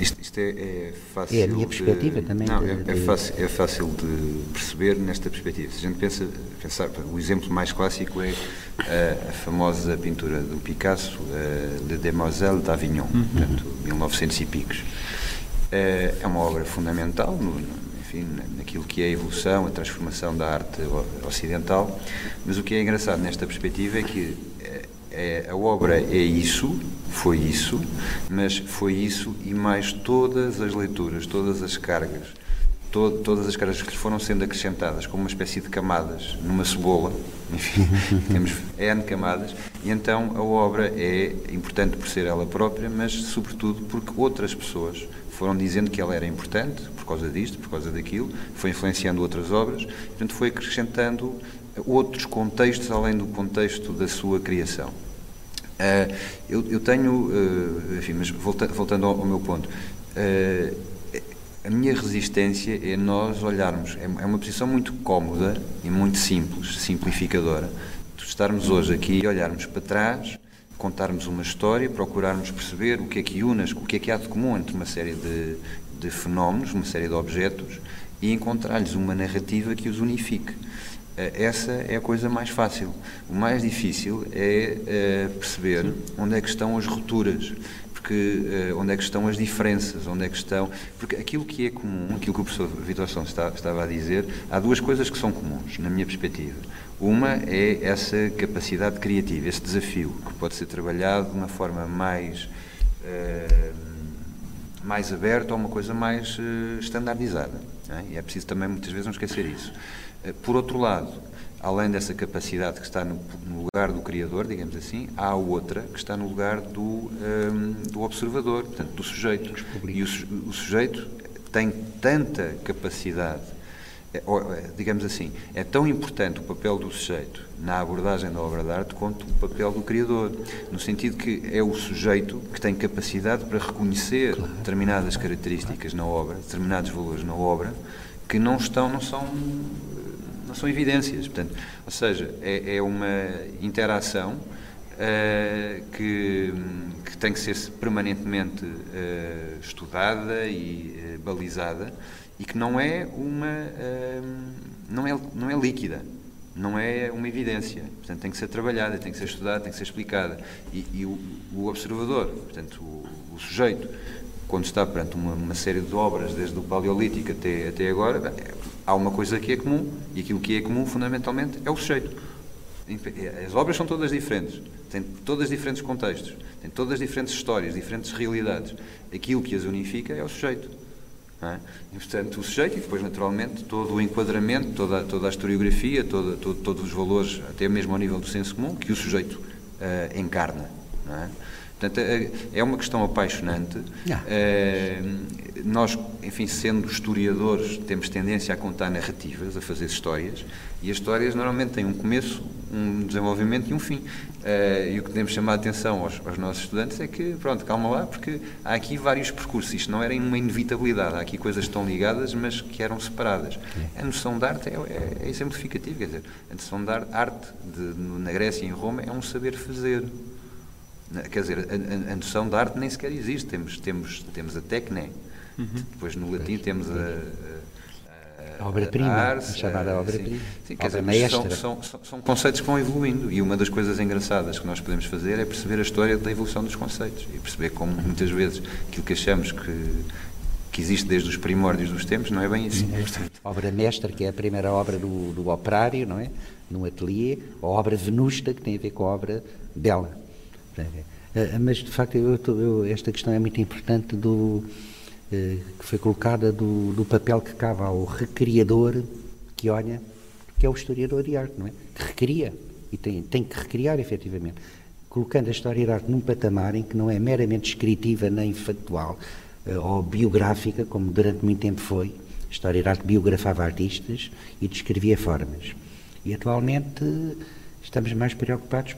Isto, isto é, é, fácil. É a minha perspectiva de, também. Não, de, é, é, fácil, é fácil de perceber nesta perspectiva. Se a gente pensa, pensar, o exemplo mais clássico é a, a famosa pintura do Picasso, Le Demoiselle d'Avignon, uhum. portanto, 1900 e picos. É, é uma obra fundamental no, enfim, naquilo que é a evolução, a transformação da arte ocidental. Mas o que é engraçado nesta perspectiva é que é, é, a obra é isso, foi isso, mas foi isso e mais todas as leituras, todas as cargas, to, todas as cargas que foram sendo acrescentadas como uma espécie de camadas numa cebola, enfim, temos N camadas, e então a obra é importante por ser ela própria, mas sobretudo porque outras pessoas foram dizendo que ela era importante por causa disto, por causa daquilo, foi influenciando outras obras, portanto foi acrescentando outros contextos além do contexto da sua criação. Uh, eu, eu, tenho, uh, enfim, mas volta, voltando ao, ao, meu ponto, uh, a minha resistência é nós olharmos, é, é uma posição muito cómoda e muito simples, simplificadora, de estarmos hoje aqui e olharmos para trás contarmos uma história, procurarmos perceber o que é que une, o que é que há de comum entre uma série de, de fenómenos, uma série de objetos, e encontrar-lhes uma narrativa que os unifique. Eh, essa é a coisa mais fácil. O mais difícil é eh, perceber onde é que estão as rupturas, porque eh, onde é que estão as diferenças, onde é que estão. Porque aquilo que é comum, aquilo que o professor Vitor São estava a dizer, há duas coisas que são comuns, na minha perspectiva. Uma é essa capacidade criativa, esse desafio, que pode ser trabalhado de uma forma mais, uh, mais aberta ou uma coisa mais uh, standardizada. É? E é preciso também, muitas vezes, não esquecer isso. Uh, por outro lado, além dessa capacidade que está no, no, lugar do criador, digamos assim, há outra que está no lugar do, um, do observador, portanto, do sujeito. E o, o sujeito tem tanta capacidade digamos assim, é tão importante o papel do sujeito na abordagem da obra de arte quanto o papel do criador, no sentido que é o sujeito que tem capacidade para reconhecer claro. determinadas características na obra, determinados valores na obra, que não estão, não são, não são evidências. Portanto, ou seja, é, é uma interação uh, que, que tem que ser permanentemente uh, estudada e uh, balizada e que não é uma não é não é líquida não é uma evidência. Portanto tem que ser trabalhada tem que ser estudada tem que ser explicada. E, e o, o, observador portanto o, o, sujeito quando está perante uma, uma, série de obras desde o paleolítico até até agora há uma coisa que é comum e aquilo que é comum fundamentalmente é o sujeito. As obras são todas diferentes têm todas diferentes contextos têm todas diferentes histórias diferentes realidades. Aquilo que as unifica é o sujeito é? E, portanto, o sujeito e depois, naturalmente, todo o enquadramento, toda, toda a historiografia, toda, todo, todos os valores, até mesmo ao nível do senso comum, que o sujeito uh, encarna. É? Portanto, é, é uma questão apaixonante. Uh, nós, enfim, sendo historiadores, temos tendência a contar narrativas, a fazer histórias, e as histórias normalmente têm um começo, um desenvolvimento e um fim. Uh, e o que devemos chamar a atenção aos, aos, nossos estudantes é que, pronto, calma lá, porque há aqui vários percursos. Isto não era uma inevitabilidade, há aqui coisas que estão ligadas, mas que eram separadas. A noção de arte é, é, é exemplificativa, quer dizer, a noção de arte, de, na Grécia e em Roma é um saber fazer. Quer dizer, a, a, noção de arte nem sequer existe. Temos, temos, temos a técnica, uhum. depois no latim temos a, a obra-prima, chamada obra-prima. Sim, obra dizer, são, são, são, são, conceitos que vão evoluindo e uma das coisas engraçadas que nós podemos fazer é perceber a história da evolução dos conceitos e perceber como muitas vezes aquilo que achamos que, que existe desde os primórdios dos tempos não é bem assim. A obra mestra, que é a primeira obra do, do operário, não é? No ateliê, a obra venusta, que tem a ver com a obra bela. Eh, mas, de facto, eu, eu, esta questão é muito importante do eh, que foi colocada do, do papel que cabe ao recriador que olha, que é o historiador de arte, não é? Que recria e tem, tem que recriar efetivamente, colocando a história de arte num patamar em que não é meramente descritiva nem factual eh, ou biográfica, como durante muito tempo foi. A história de arte biografava artistas e descrevia formas. E atualmente estamos mais preocupados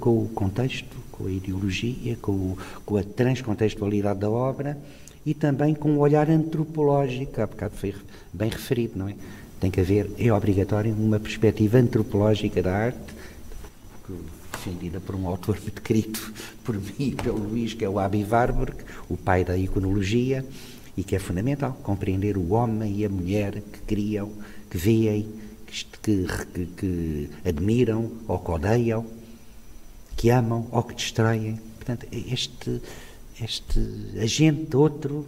com o contexto, com a ideologia, com, com a transcontextualidade da obra e também com um olhar antropológico, há bocado foi bem referido, não é? Tem que haver, é obrigatório, uma perspectiva antropológica da arte, defendida por um autor escrito por mim e pelo Luís, que é o Abi Warburg, o pai da iconologia, e que é fundamental compreender o homem e a mulher que criam, que veem, que, que, que admiram ou que odeiam, que amam ou que distraem. Portanto, este este agente outro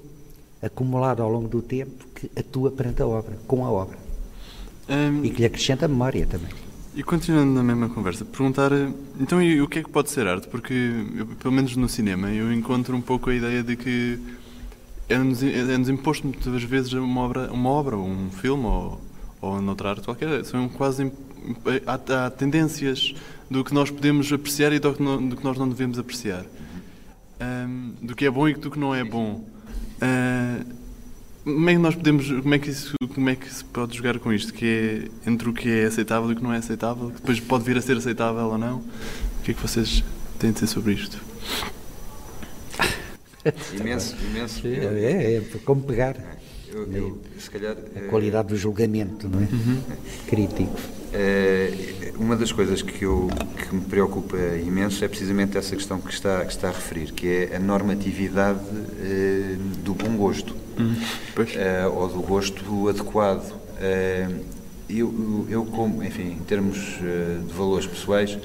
acumulado ao longo do tempo que atua perante a obra, com a obra. Um, e que lhe acrescenta memória também. E continuando na mesma conversa, perguntar então e o que é que pode ser arte? Porque, eu, pelo menos no cinema, eu encontro um pouco a ideia de que é-nos é imposto muitas vezes uma obra, uma obra ou um filme ou, ou noutra arte qualquer, são quase há, há tendências do que nós podemos apreciar e do que, do que nós não devemos apreciar um, do que é bom e do que não é bom. Uh, como é que nós podemos, como é que, isso, como é que se pode jogar com isto? Que é entre o que é aceitável e o que não é aceitável, que depois pode vir a ser aceitável ou não? O que é que vocês têm a dizer sobre isto? imenso, imenso. É, é, como pegar. Eu, eu, se calhar, a qualidade do julgamento, não é? Uhum. Crítico. É, uma das coisas que, eu, que me preocupa imenso é precisamente essa questão que está, que está a referir, que é a normatividade é, do bom gosto, uhum. é, ou do gosto adequado. eu, eu, como, enfim, em termos de valores pessoais,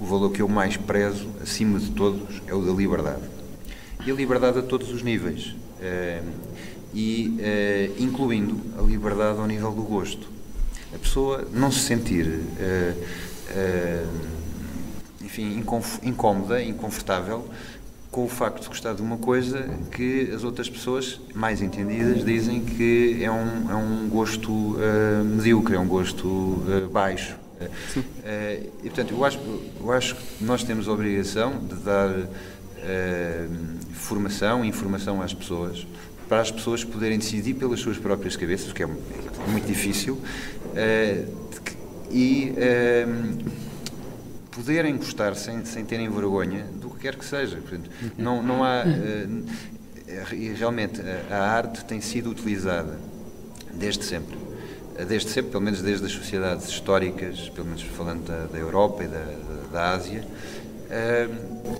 o valor que eu mais prezo, acima de todos, é o da liberdade. E a liberdade a todos os níveis e uh, incluindo a liberdade ao nível do gosto. A pessoa não se sentir, uh, uh, enfim, incómoda, inconfortável com o facto de gostar de uma coisa que as outras pessoas mais entendidas dizem que é um, é um gosto medíocre, é um gosto baixo. e, portanto, eu acho, eu acho que nós temos a obrigação de dar formação e informação às pessoas para as pessoas poderem decidir pelas suas próprias cabeças, o que é muito difícil, eh, e ehm, poderem gostar sem, sem terem vergonha do que quer que seja. Portanto, não, não há. realmente, a arte tem sido utilizada desde sempre desde sempre, pelo menos desde as sociedades históricas, pelo menos falando da, da Europa e da, da Ásia,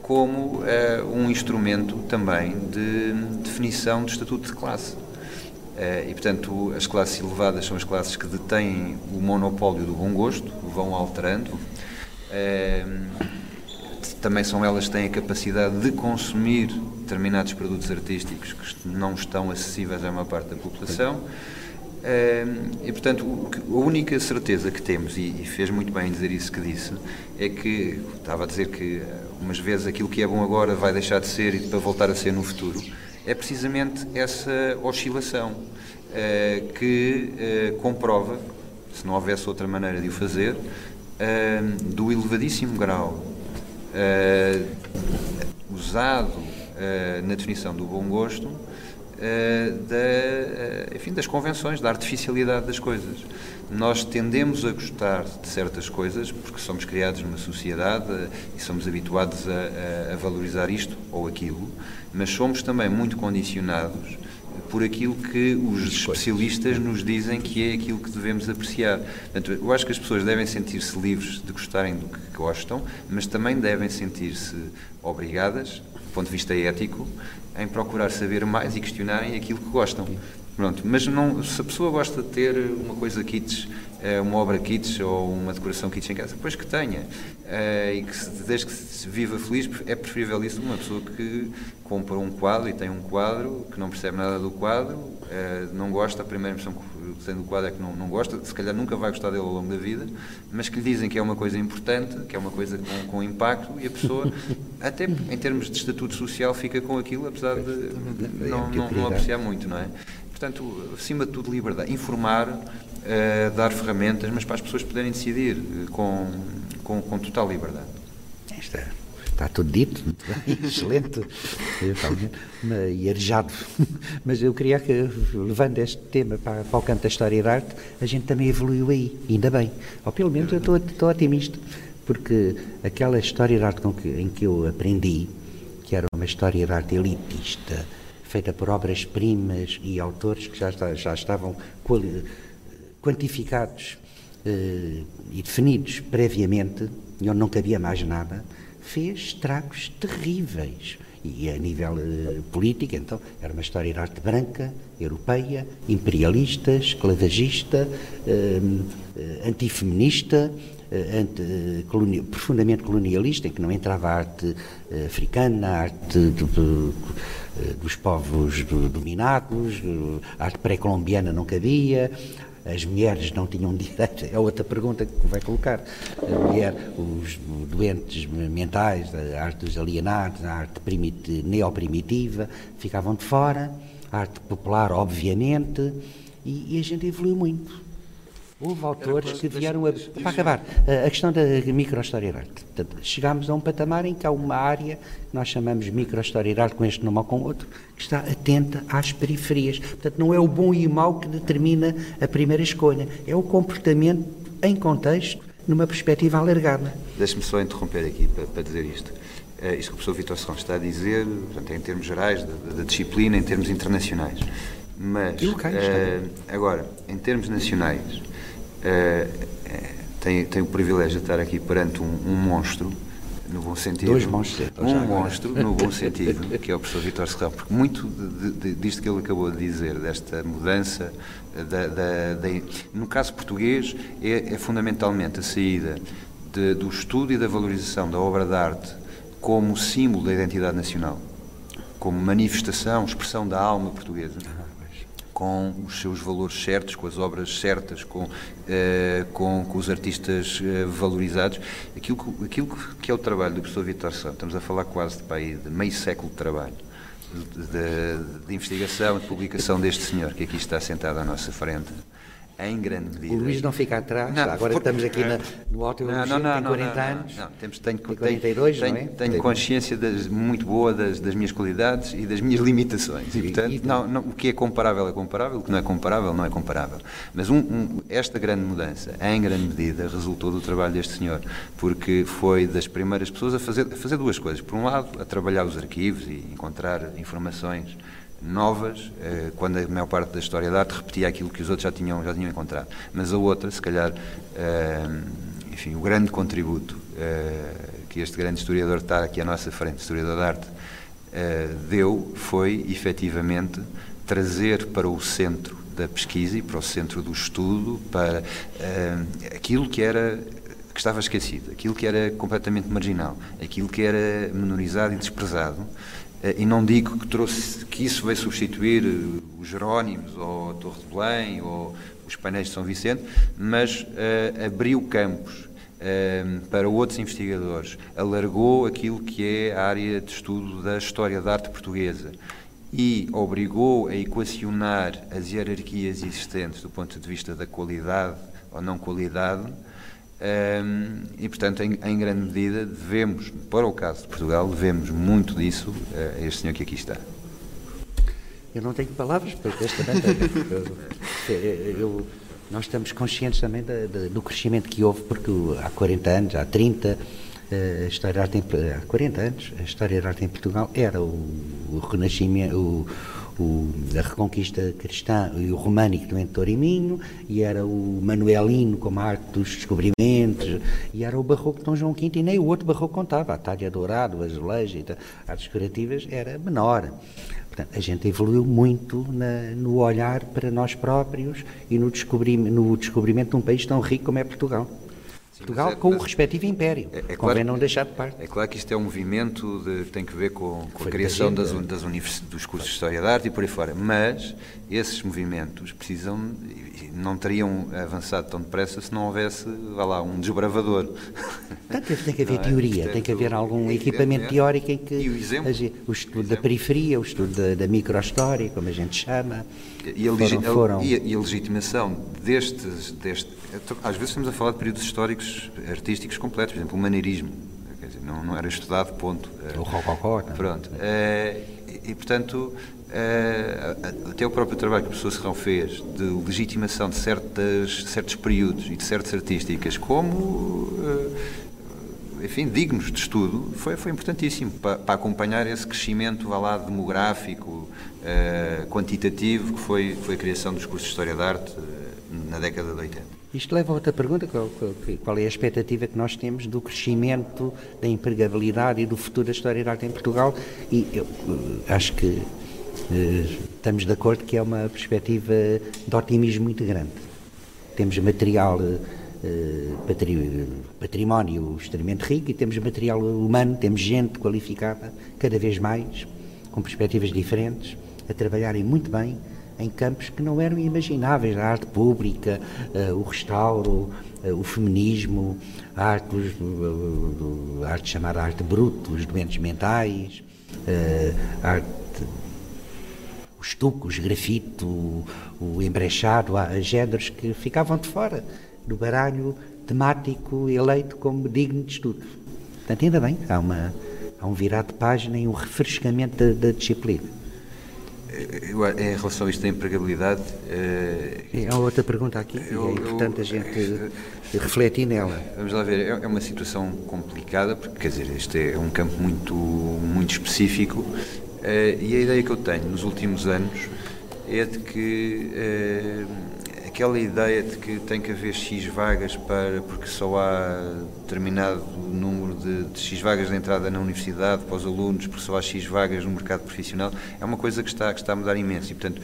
como eh, um instrumento também de definição do estatuto de classe. Eh, e, portanto, as classes elevadas são as classes que detêm o monopólio do bom gosto, vão alterando. Também são elas que têm a capacidade de consumir determinados produtos artísticos que não estão acessíveis à maior parte da população. E, portanto, a única certeza que temos, e fez muito bem dizer isso que disse, é que, estava a dizer que umas vezes aquilo que é bom agora vai deixar de ser e para voltar a ser no futuro, é precisamente essa oscilação eh, que eh, comprova, se não houvesse outra maneira de o fazer, do elevadíssimo grau usado na definição do bom gosto eh, da, eh, enfim, das convenções, da artificialidade das coisas. Nós tendemos a gostar de certas coisas porque somos criados numa sociedade eh, e somos habituados a, a, valorizar isto ou aquilo, mas somos também muito condicionados por aquilo que os especialistas nos dizem que é aquilo que devemos apreciar. Portanto, eu acho que as pessoas devem sentir-se livres de gostarem do que gostam, mas também devem sentir-se obrigadas, do ponto de vista ético, em procurar saber mais e questionarem aquilo que gostam. Pronto, mas não, se a pessoa gosta de ter uma coisa kitsch, eh, uma obra kitsch ou uma decoração kitsch em casa, depois que tenha. Eh, e que desde que se viva feliz, é preferível isso uma pessoa que compra um quadro e tem um quadro, que não percebe nada do quadro, eh, não gosta, a primeira impressão que tem do quadro é que não, não gosta, se calhar nunca vai gostar dele ao longo da vida, mas que lhe dizem que é uma coisa importante, que é uma coisa com, com impacto, e a pessoa, até em termos de estatuto social, fica com aquilo, apesar de não, não, não apreciar muito, não é? Portanto, acima de tudo, liberdade. Informar, uh, dar ferramentas, mas para as pessoas poderem decidir uh, com, com, com, total liberdade. Está, está tudo dito, excelente, e arejado. Mas eu queria que, levando este tema para, para o canto da história da arte, a gente também evoluiu aí, ainda bem. Ou pelo menos eu estou, estou otimista, porque aquela história de arte que, em que eu aprendi, que era uma história de arte elitista, feita por obras-primas e autores que já, já estavam quantificados eh, e definidos previamente, e onde não cabia mais nada, fez estragos terríveis. E a nível eh, político, então, era uma história de arte branca, europeia, imperialista, esclavagista, eh, eh antifeminista, profundamente colonialista, em que não entrava a arte africana, a arte do, eh, dos povos dominados, a arte pré-colombiana não cabia, as mulheres não tinham direito, é outra pergunta que vai colocar. A mulher, os doentes mentais, a arte dos alienados, a arte neoprimitiva, ficavam de fora, a arte popular, obviamente, e, e a gente evoluiu muito. Houve autores que vieram a. Para acabar, a questão da microhistória de arte. Portanto, chegámos a um patamar em que há uma área que nós chamamos de microhistória de arte, com este nome ou com outro, que está atenta às periferias. Portanto, não é o bom e o mau que determina a primeira escolha, é o comportamento em contexto, numa perspectiva alargada. Deixe-me só interromper aqui para, para dizer isto. Uh, isto que o professor Vitor Serrão está a dizer, portanto, é em termos gerais da disciplina, em termos internacionais. Mas, uh, agora, em termos nacionais, tem, tem o privilégio de estar aqui perante um, um monstro, no bom sentido. Dois monstros. Um monstro, no bom sentido, que é o professor Vitor Serrão, porque muito de, de, disto que ele acabou de dizer, desta mudança, da, da, da, no caso português, é, é fundamentalmente a saída de, do estudo e da valorização da obra de arte como símbolo da identidade nacional, como manifestação, expressão da alma portuguesa com os seus valores certos, com as obras certas, com, eh, com, com, os artistas eh, valorizados. Aquilo, que, aquilo que é o trabalho do professor Vitor Santos, estamos a falar quase de, pai, de meio século de trabalho, de, de, de investigação de publicação deste senhor que aqui está sentado à nossa frente. Em grande medida. O Luís não fica atrás, Não, agora por- estamos aqui na, no Alto Não, não, não, tem não, 40 não, anos. Não, temos, tenho, Tem 42, tenho, não é? tenho consciência das, muito boa das, das minhas qualidades e das minhas limitações. E, E- portanto, e- não, não, o que é comparável é comparável, o que não é comparável não é comparável. Mas um- um- esta grande mudança, em grande medida, resultou do trabalho deste senhor, porque foi das primeiras pessoas a fazer, a fazer duas coisas. Por um lado, a trabalhar os arquivos e encontrar informações novas, eh, quando a maior parte da história da arte repetia aquilo que os outros já tinham, já tinham encontrado. Mas a outra, se calhar, eh, enfim, o grande contributo eh, que este grande historiador que está aqui à nossa frente, historiador de arte, deu foi, efetivamente, trazer para o centro da pesquisa e para o centro do estudo, para aquilo que era que estava esquecido, aquilo que era completamente marginal, aquilo que era menorizado e desprezado. Eh, E não digo que, trouxe, que isso veio substituir eh, os Jerónimos, ou a Torre de Belém, ou os painéis de São Vicente, mas eh, abriu campos eh, para outros investigadores, alargou aquilo que é a área de estudo da história da arte portuguesa e obrigou a equacionar as hierarquias existentes do ponto de vista da qualidade ou não qualidade. Um, e, portanto, em, em, grande medida, devemos, para o caso de Portugal, devemos muito disso a este senhor que aqui está. Eu não tenho palavras para esta eu, nós estamos conscientes também da, da, do crescimento que houve, porque há 40 anos, há 30, a história da arte em, há 40 anos, a história da arte em Portugal era o, o renascimento, o, o, a reconquista cristã e o românico do Entor e Minho, e era o manuelino como a arte dos descobrimentos, e era o barroco de Dom João V, e nem o outro barroco contava, a talha dourada, o azulejo, então, artes decorativas era menor. Portanto, a gente evoluiu muito na, no olhar para nós próprios e no descobrimento, no descobrimento de um país tão rico como é Portugal. Portugal é, com o respectivo império. É, é Convém claro, não deixar de parte. É claro que isto é um movimento de, que tem que ver com, com a criação das, das univers, dos cursos de História da Arte e por aí fora. Mas esses movimentos precisam, não teriam avançado tão depressa se não houvesse, vá lá, um desbravador. Portanto, tem que haver é? teoria, Portanto, tem que haver algum equipamento teórico em que e o, exemplo, o estudo da periferia, o estudo da, da microhistória, como a gente chama. E a, foram, foram... E, a, e a, legitimação destes, deste, às vezes estamos a falar de períodos históricos artísticos completos, por exemplo, o maneirismo, dizer, não, não era estudado, ponto. O rococó. Pronto. É, e, e, portanto, é, até o próprio trabalho que o professor Serrão fez de legitimação de certas, certos períodos e de certas artísticas como, enfim, dignos de estudo, foi, foi importantíssimo para, para acompanhar esse crescimento, vá lá, demográfico, quantitativo, que foi, foi a criação dos cursos de História da Arte na década de 80. Isto leva a outra pergunta, qual, qual, é a expectativa que nós temos do crescimento, da empregabilidade e do futuro da história da arte em Portugal? E eu acho que estamos de acordo que é uma perspectiva de otimismo muito grande. Temos material, património extremamente rico e temos material humano, temos gente qualificada, cada vez mais, com perspectivas diferentes, a trabalharem muito bem em campos que não eram imagináveis, a arte pública, uh, o restauro, uh, o feminismo, a arte, a arte chamada arte bruta, os doentes mentais, a arte, os grafite, o, o embrechado, há géneros que ficavam de fora do baralho temático eleito como digno de estudo. Portanto, ainda bem, há, uma, há um virar de página e um refrescamento da, da disciplina. Eu, em relação a isto da empregabilidade. Uh, Há outra pergunta aqui eu, e é importante eu, a gente uh, refletir nela. Vamos lá ver, é, é, uma situação complicada, porque quer dizer, este é um campo muito, muito específico uh, e a ideia que eu tenho nos últimos anos é de que aquela ideia de que tem que haver X vagas para, porque só há determinado número de, de, X vagas de entrada na universidade para os alunos, porque só há X vagas no mercado profissional, é uma coisa que está, que está a mudar imenso. E, portanto,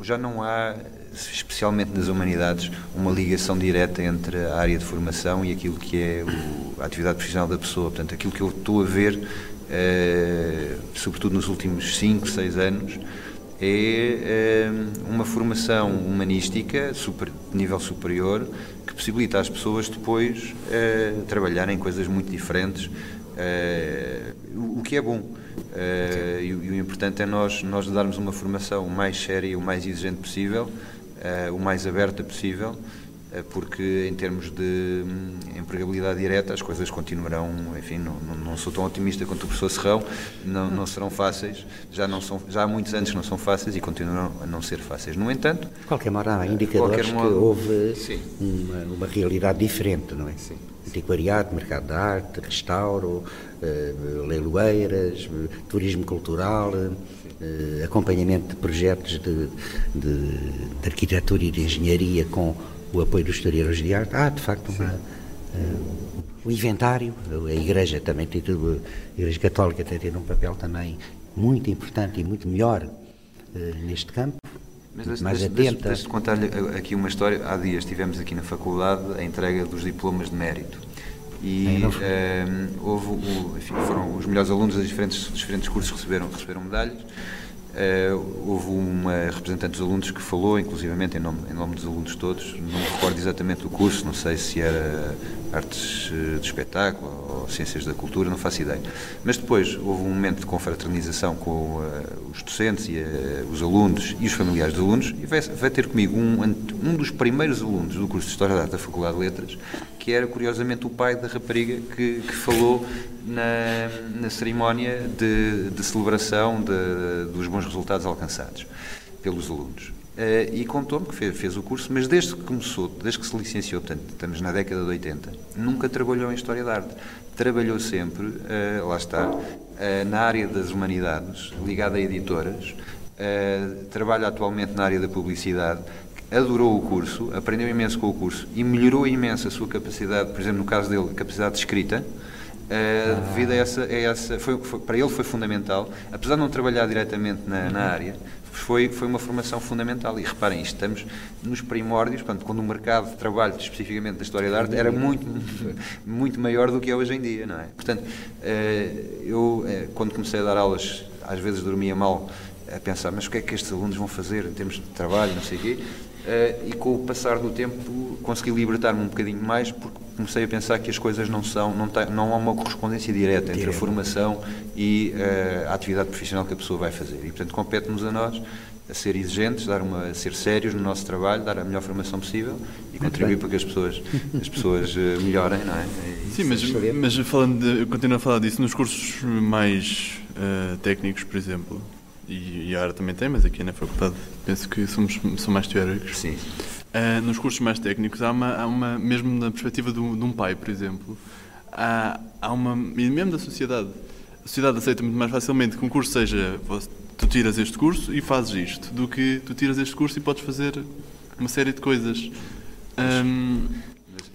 já não há, especialmente nas humanidades, uma ligação direta entre a área de formação e aquilo que é o, a atividade profissional da pessoa. Portanto, aquilo que eu estou a ver, eh, sobretudo nos últimos 5, 6 anos, é uma formação humanística super, de nível superior que possibilita às pessoas depois uh, trabalharem em coisas muito diferentes, uh, o, que é bom. Uh, e, o importante é nós, nós darmos uma formação o mais séria o mais exigente possível o mais aberta possível, porque em termos de hum, empregabilidade direta as coisas continuarão, enfim, não, não, sou tão otimista quanto o professor Serrão, não, não serão fáceis, já, não são, já há muitos anos que não são fáceis e continuarão a não ser fáceis. No entanto... De qualquer modo, há indicadores modo, que houve uma, uma, realidade diferente, não é? Sim. Antiquariado, mercado de arte, restauro, uh, leiloeiras, turismo cultural, uh, acompanhamento de projetos de, de, de arquitetura e de engenharia com o apoio dos historiadores de arte, há de facto uma, uh, o inventário, a Igreja também tem tido, a Igreja Católica tem tido um papel também muito importante e muito melhor uh, neste campo. Mas deixe, mais deixe, atenta. Deixe, deixe contar-lhe aqui uma história. Há dias estivemos aqui na faculdade a entrega dos diplomas de mérito e uh, houve o, enfim, foram os melhores alunos dos diferentes, diferentes cursos receberam receberam medalhas Uh, houve uma representante dos alunos que falou, inclusivamente em nome, em nome dos alunos todos, não me recordo exatamente do curso, não sei se era artes eh, de espetáculo ou ciências da cultura, não faço ideia. Mas depois houve um momento de confraternização com uh, os docentes e uh, os alunos e os familiares dos alunos, e vai, vai ter comigo um, um dos primeiros alunos do curso de História da Arte da Faculdade de Letras, que era curiosamente o pai da rapariga que, que falou na, na cerimónia de, de celebração de, dos bons resultados alcançados pelos alunos. Uh, e contou-me que fez, fez, o curso, mas desde que começou, desde que se licenciou, portanto, estamos na década de 80, nunca trabalhou em História da Arte. Trabalhou sempre, uh, lá está, uh, na área das humanidades, ligada a editoras, trabalha atualmente na área da publicidade, adorou o curso, aprendeu imenso com o curso e melhorou imenso a sua capacidade, por exemplo, no caso dele, capacidade de escrita, uh, devido a essa, a essa foi, foi, para ele foi fundamental, apesar de não trabalhar diretamente na, na área, foi, foi uma formação fundamental. E reparem, estamos nos primórdios, portanto, quando o mercado de trabalho, especificamente da história da arte, era muito, muito maior do que é hoje em dia, não é? Portanto, uh, eu, uh, quando comecei a dar aulas, às vezes dormia mal a pensar, mas o que é que estes alunos vão fazer em termos de trabalho, não sei o quê. Uh, e com o passar do tempo consegui libertar-me um bocadinho mais porque comecei a pensar que as coisas não são não, tem, não há uma correspondência direta entre a formação e uh, a atividade profissional que a pessoa vai fazer. E portanto compete-nos a nós a ser exigentes, dar uma, a ser sérios no nosso trabalho, dar a melhor formação possível e Muito contribuir bem. para que as pessoas, as pessoas uh, melhorem, não é? E Sim, mas, mas falando de, continuo a falar disso, nos cursos mais uh, técnicos, por exemplo, e, e, a área também tem, mas aqui na faculdade penso que somos, são mais teóricos. Sim. Uh, nos cursos mais técnicos há uma, há uma mesmo na perspectiva do, de um pai, por exemplo, há, há uma, e mesmo da sociedade, a sociedade aceita muito mais facilmente que um curso seja tu tiras este curso e fazes isto, do que tu tiras este curso e podes fazer uma série de coisas. Um,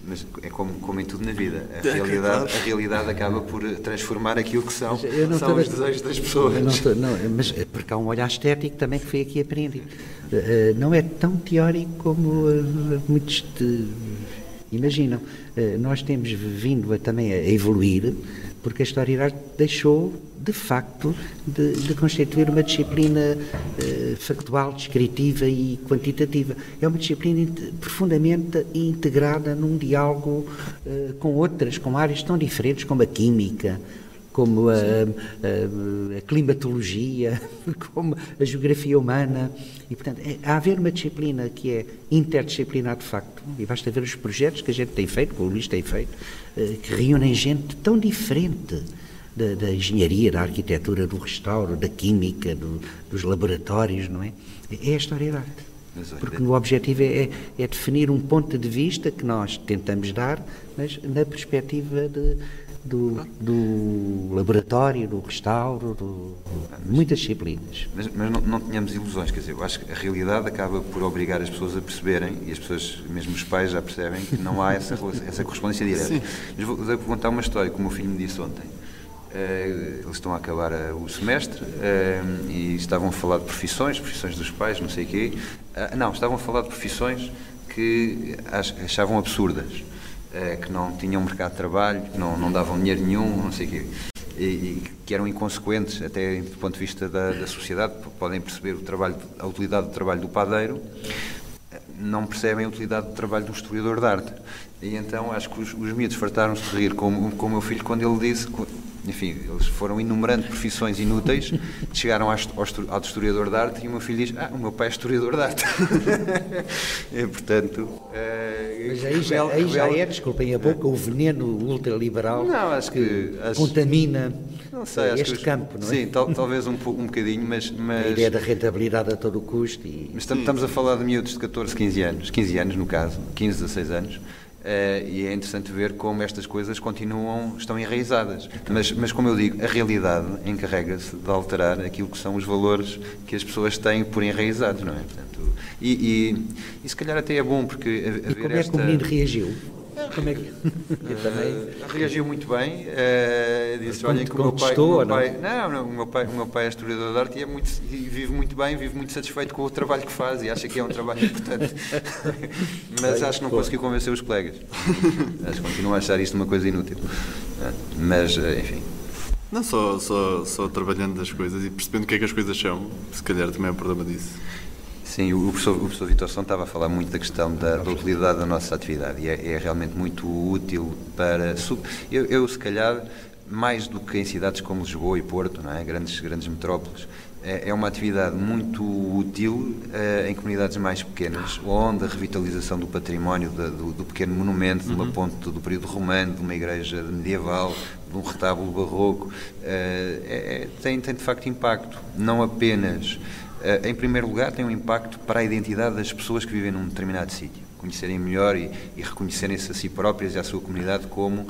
mas é como, como em tudo na vida. A realidade, a realidade acaba por transformar aquilo que são, são os desejos das pessoas. Não não, mas é porque há um olhar estético também que foi aqui aprendido. Eh, não é tão teórico como eh, muitos imaginam. Eh, nós temos vindo a, também a evoluir porque a História Arte deixou, de facto, de, de constituir uma disciplina uh, factual, descritiva e quantitativa. É uma disciplina profundamente integrada num diálogo uh, com outras, com áreas tão diferentes como a química, como a, a, a, climatologia, como a geografia humana. E, portanto, é, há haver uma disciplina que é interdisciplinar de facto, e basta ver os projetos que a gente tem feito, que o Luís tem feito, eh, que reúnem gente tão diferente. Da, da, engenharia, da arquitetura, do restauro, da química, do, dos laboratórios, não é? É a história da arte. Porque o objetivo é, é, é, definir um ponto de vista que nós tentamos dar, mas na perspectiva de, do, do laboratório, do restauro, do, de muitas disciplinas. Mas, mas não, não tenhamos ilusões, quer dizer, eu acho que a realidade acaba por obrigar as pessoas a perceberem, e as pessoas, mesmo os pais, já percebem que não há essa, essa correspondência direta. Sim. Mas vou, vou contar uma história que o meu filho me disse ontem. Uh, eles estão a acabar uh, o semestre uh, e estavam a falar de profissões, profissões dos pais, não sei o quê. não, estavam a falar de profissões que achavam absurdas. Eh, que não tinham mercado de trabalho, que não, não davam dinheiro nenhum, não sei o quê. E, e, que eram inconsequentes até do ponto de vista da, da sociedade, podem perceber o trabalho, a utilidade do trabalho do padeiro, não percebem a utilidade do trabalho do historiador de arte. E então acho que os, os miúdos fartaram-se de rir com, com o meu filho quando ele disse, enfim, eles foram enumerando profissões inúteis, chegaram ao, ao historiador de arte e o meu filho diz: Ah, o meu pai é historiador de arte. e, portanto. Uh, Mas aí já, aí já é, desculpem a boca, o veneno ultraliberal não, acho que, que acho, contamina não sei, este os, campo, não é? Sim, tal, talvez um, um bocadinho, mas, mas. A ideia da rentabilidade a todo o custo. E... Mas estamos a falar de miúdos de 14, 15 anos, 15 anos no caso, 15, 16 anos. Uh, e é interessante ver como estas coisas continuam, estão enraizadas. Mas, mas como eu digo, a realidade encarrega-se de alterar aquilo que são os valores que as pessoas têm por enraizados, não é? Portanto, e, e, e se calhar até é bom, porque... A, a e como é que o menino reagiu? Como é que... Também... Uh, reagiu muito bem. Uh, disse, olhem que o meu pai... O meu pai não? não, o, meu pai, o meu pai é historiador de arte e, é muito, e vive muito bem, vive muito satisfeito com o trabalho que faz e acha que é um trabalho importante. Mas acho que não conseguiu convencer os colegas. acho que continuo a achar isto uma coisa inútil. Mas, uh, enfim... Não só, só, só trabalhando das coisas e percebendo o que é que as coisas são, se calhar também é um problema disso. Sim, o professor, o professor Vitor São estava a falar muito da questão da, da utilidade da nossa atividade e é, é realmente muito útil para. Eu, eu, se calhar, mais do que em cidades como Lisboa e Porto, não é? grandes, grandes metrópoles, é, é uma atividade muito útil uh, em comunidades mais pequenas, onde a revitalização do património da, do, do, pequeno monumento, de uma uhum. ponte do período romano, de uma igreja medieval, de um retábulo barroco, uh, é, tem, tem de facto impacto, não apenas eh, em primeiro lugar, tem um impacto para a identidade das pessoas que vivem num determinado sítio. Conhecerem melhor e, e reconhecerem-se a si próprias e à sua comunidade como uh,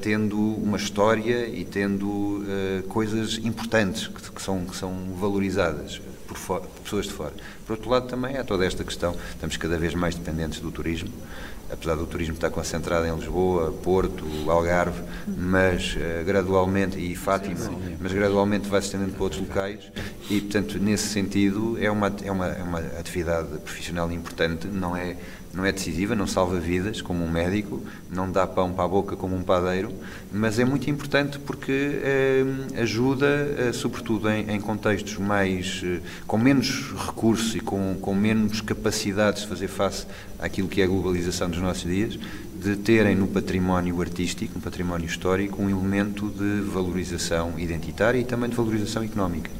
tendo uma história e tendo uh, coisas importantes que, que, são, que são valorizadas por, for, por pessoas de fora. Por outro lado, também há toda esta questão, estamos cada vez mais dependentes do turismo apesar do turismo estar concentrado em Lisboa, Porto, Algarve, mas uh, gradualmente, e Fátima, sim, sim. mas gradualmente vai se estendendo para outros locais e, portanto, nesse sentido, é uma, é uma, é uma atividade profissional importante, não é não é decisiva, não salva vidas como um médico, não dá pão para a boca como um padeiro, mas é muito importante porque eh, ajuda, eh, sobretudo em, em, contextos mais eh, com menos recursos e com, com menos capacidades de fazer face àquilo que é a globalização dos nossos dias, de terem no património artístico, no património histórico, um elemento de valorização identitária e também de valorização económica.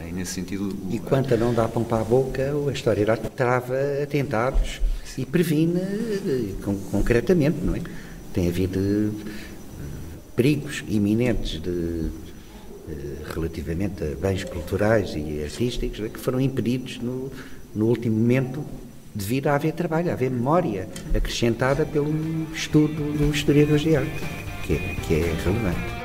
É? E nesse sentido. E quanto a não dá pão para a boca, a história trava atentados e previne eh, concretamente, não é? Tem havido eh, perigos iminentes de, eh, relativamente a bens culturais e artísticos que foram impedidos no, no último momento devido a haver trabalho, a haver memória acrescentada pelo estudo dos historiadores de arte, que é, que é relevante.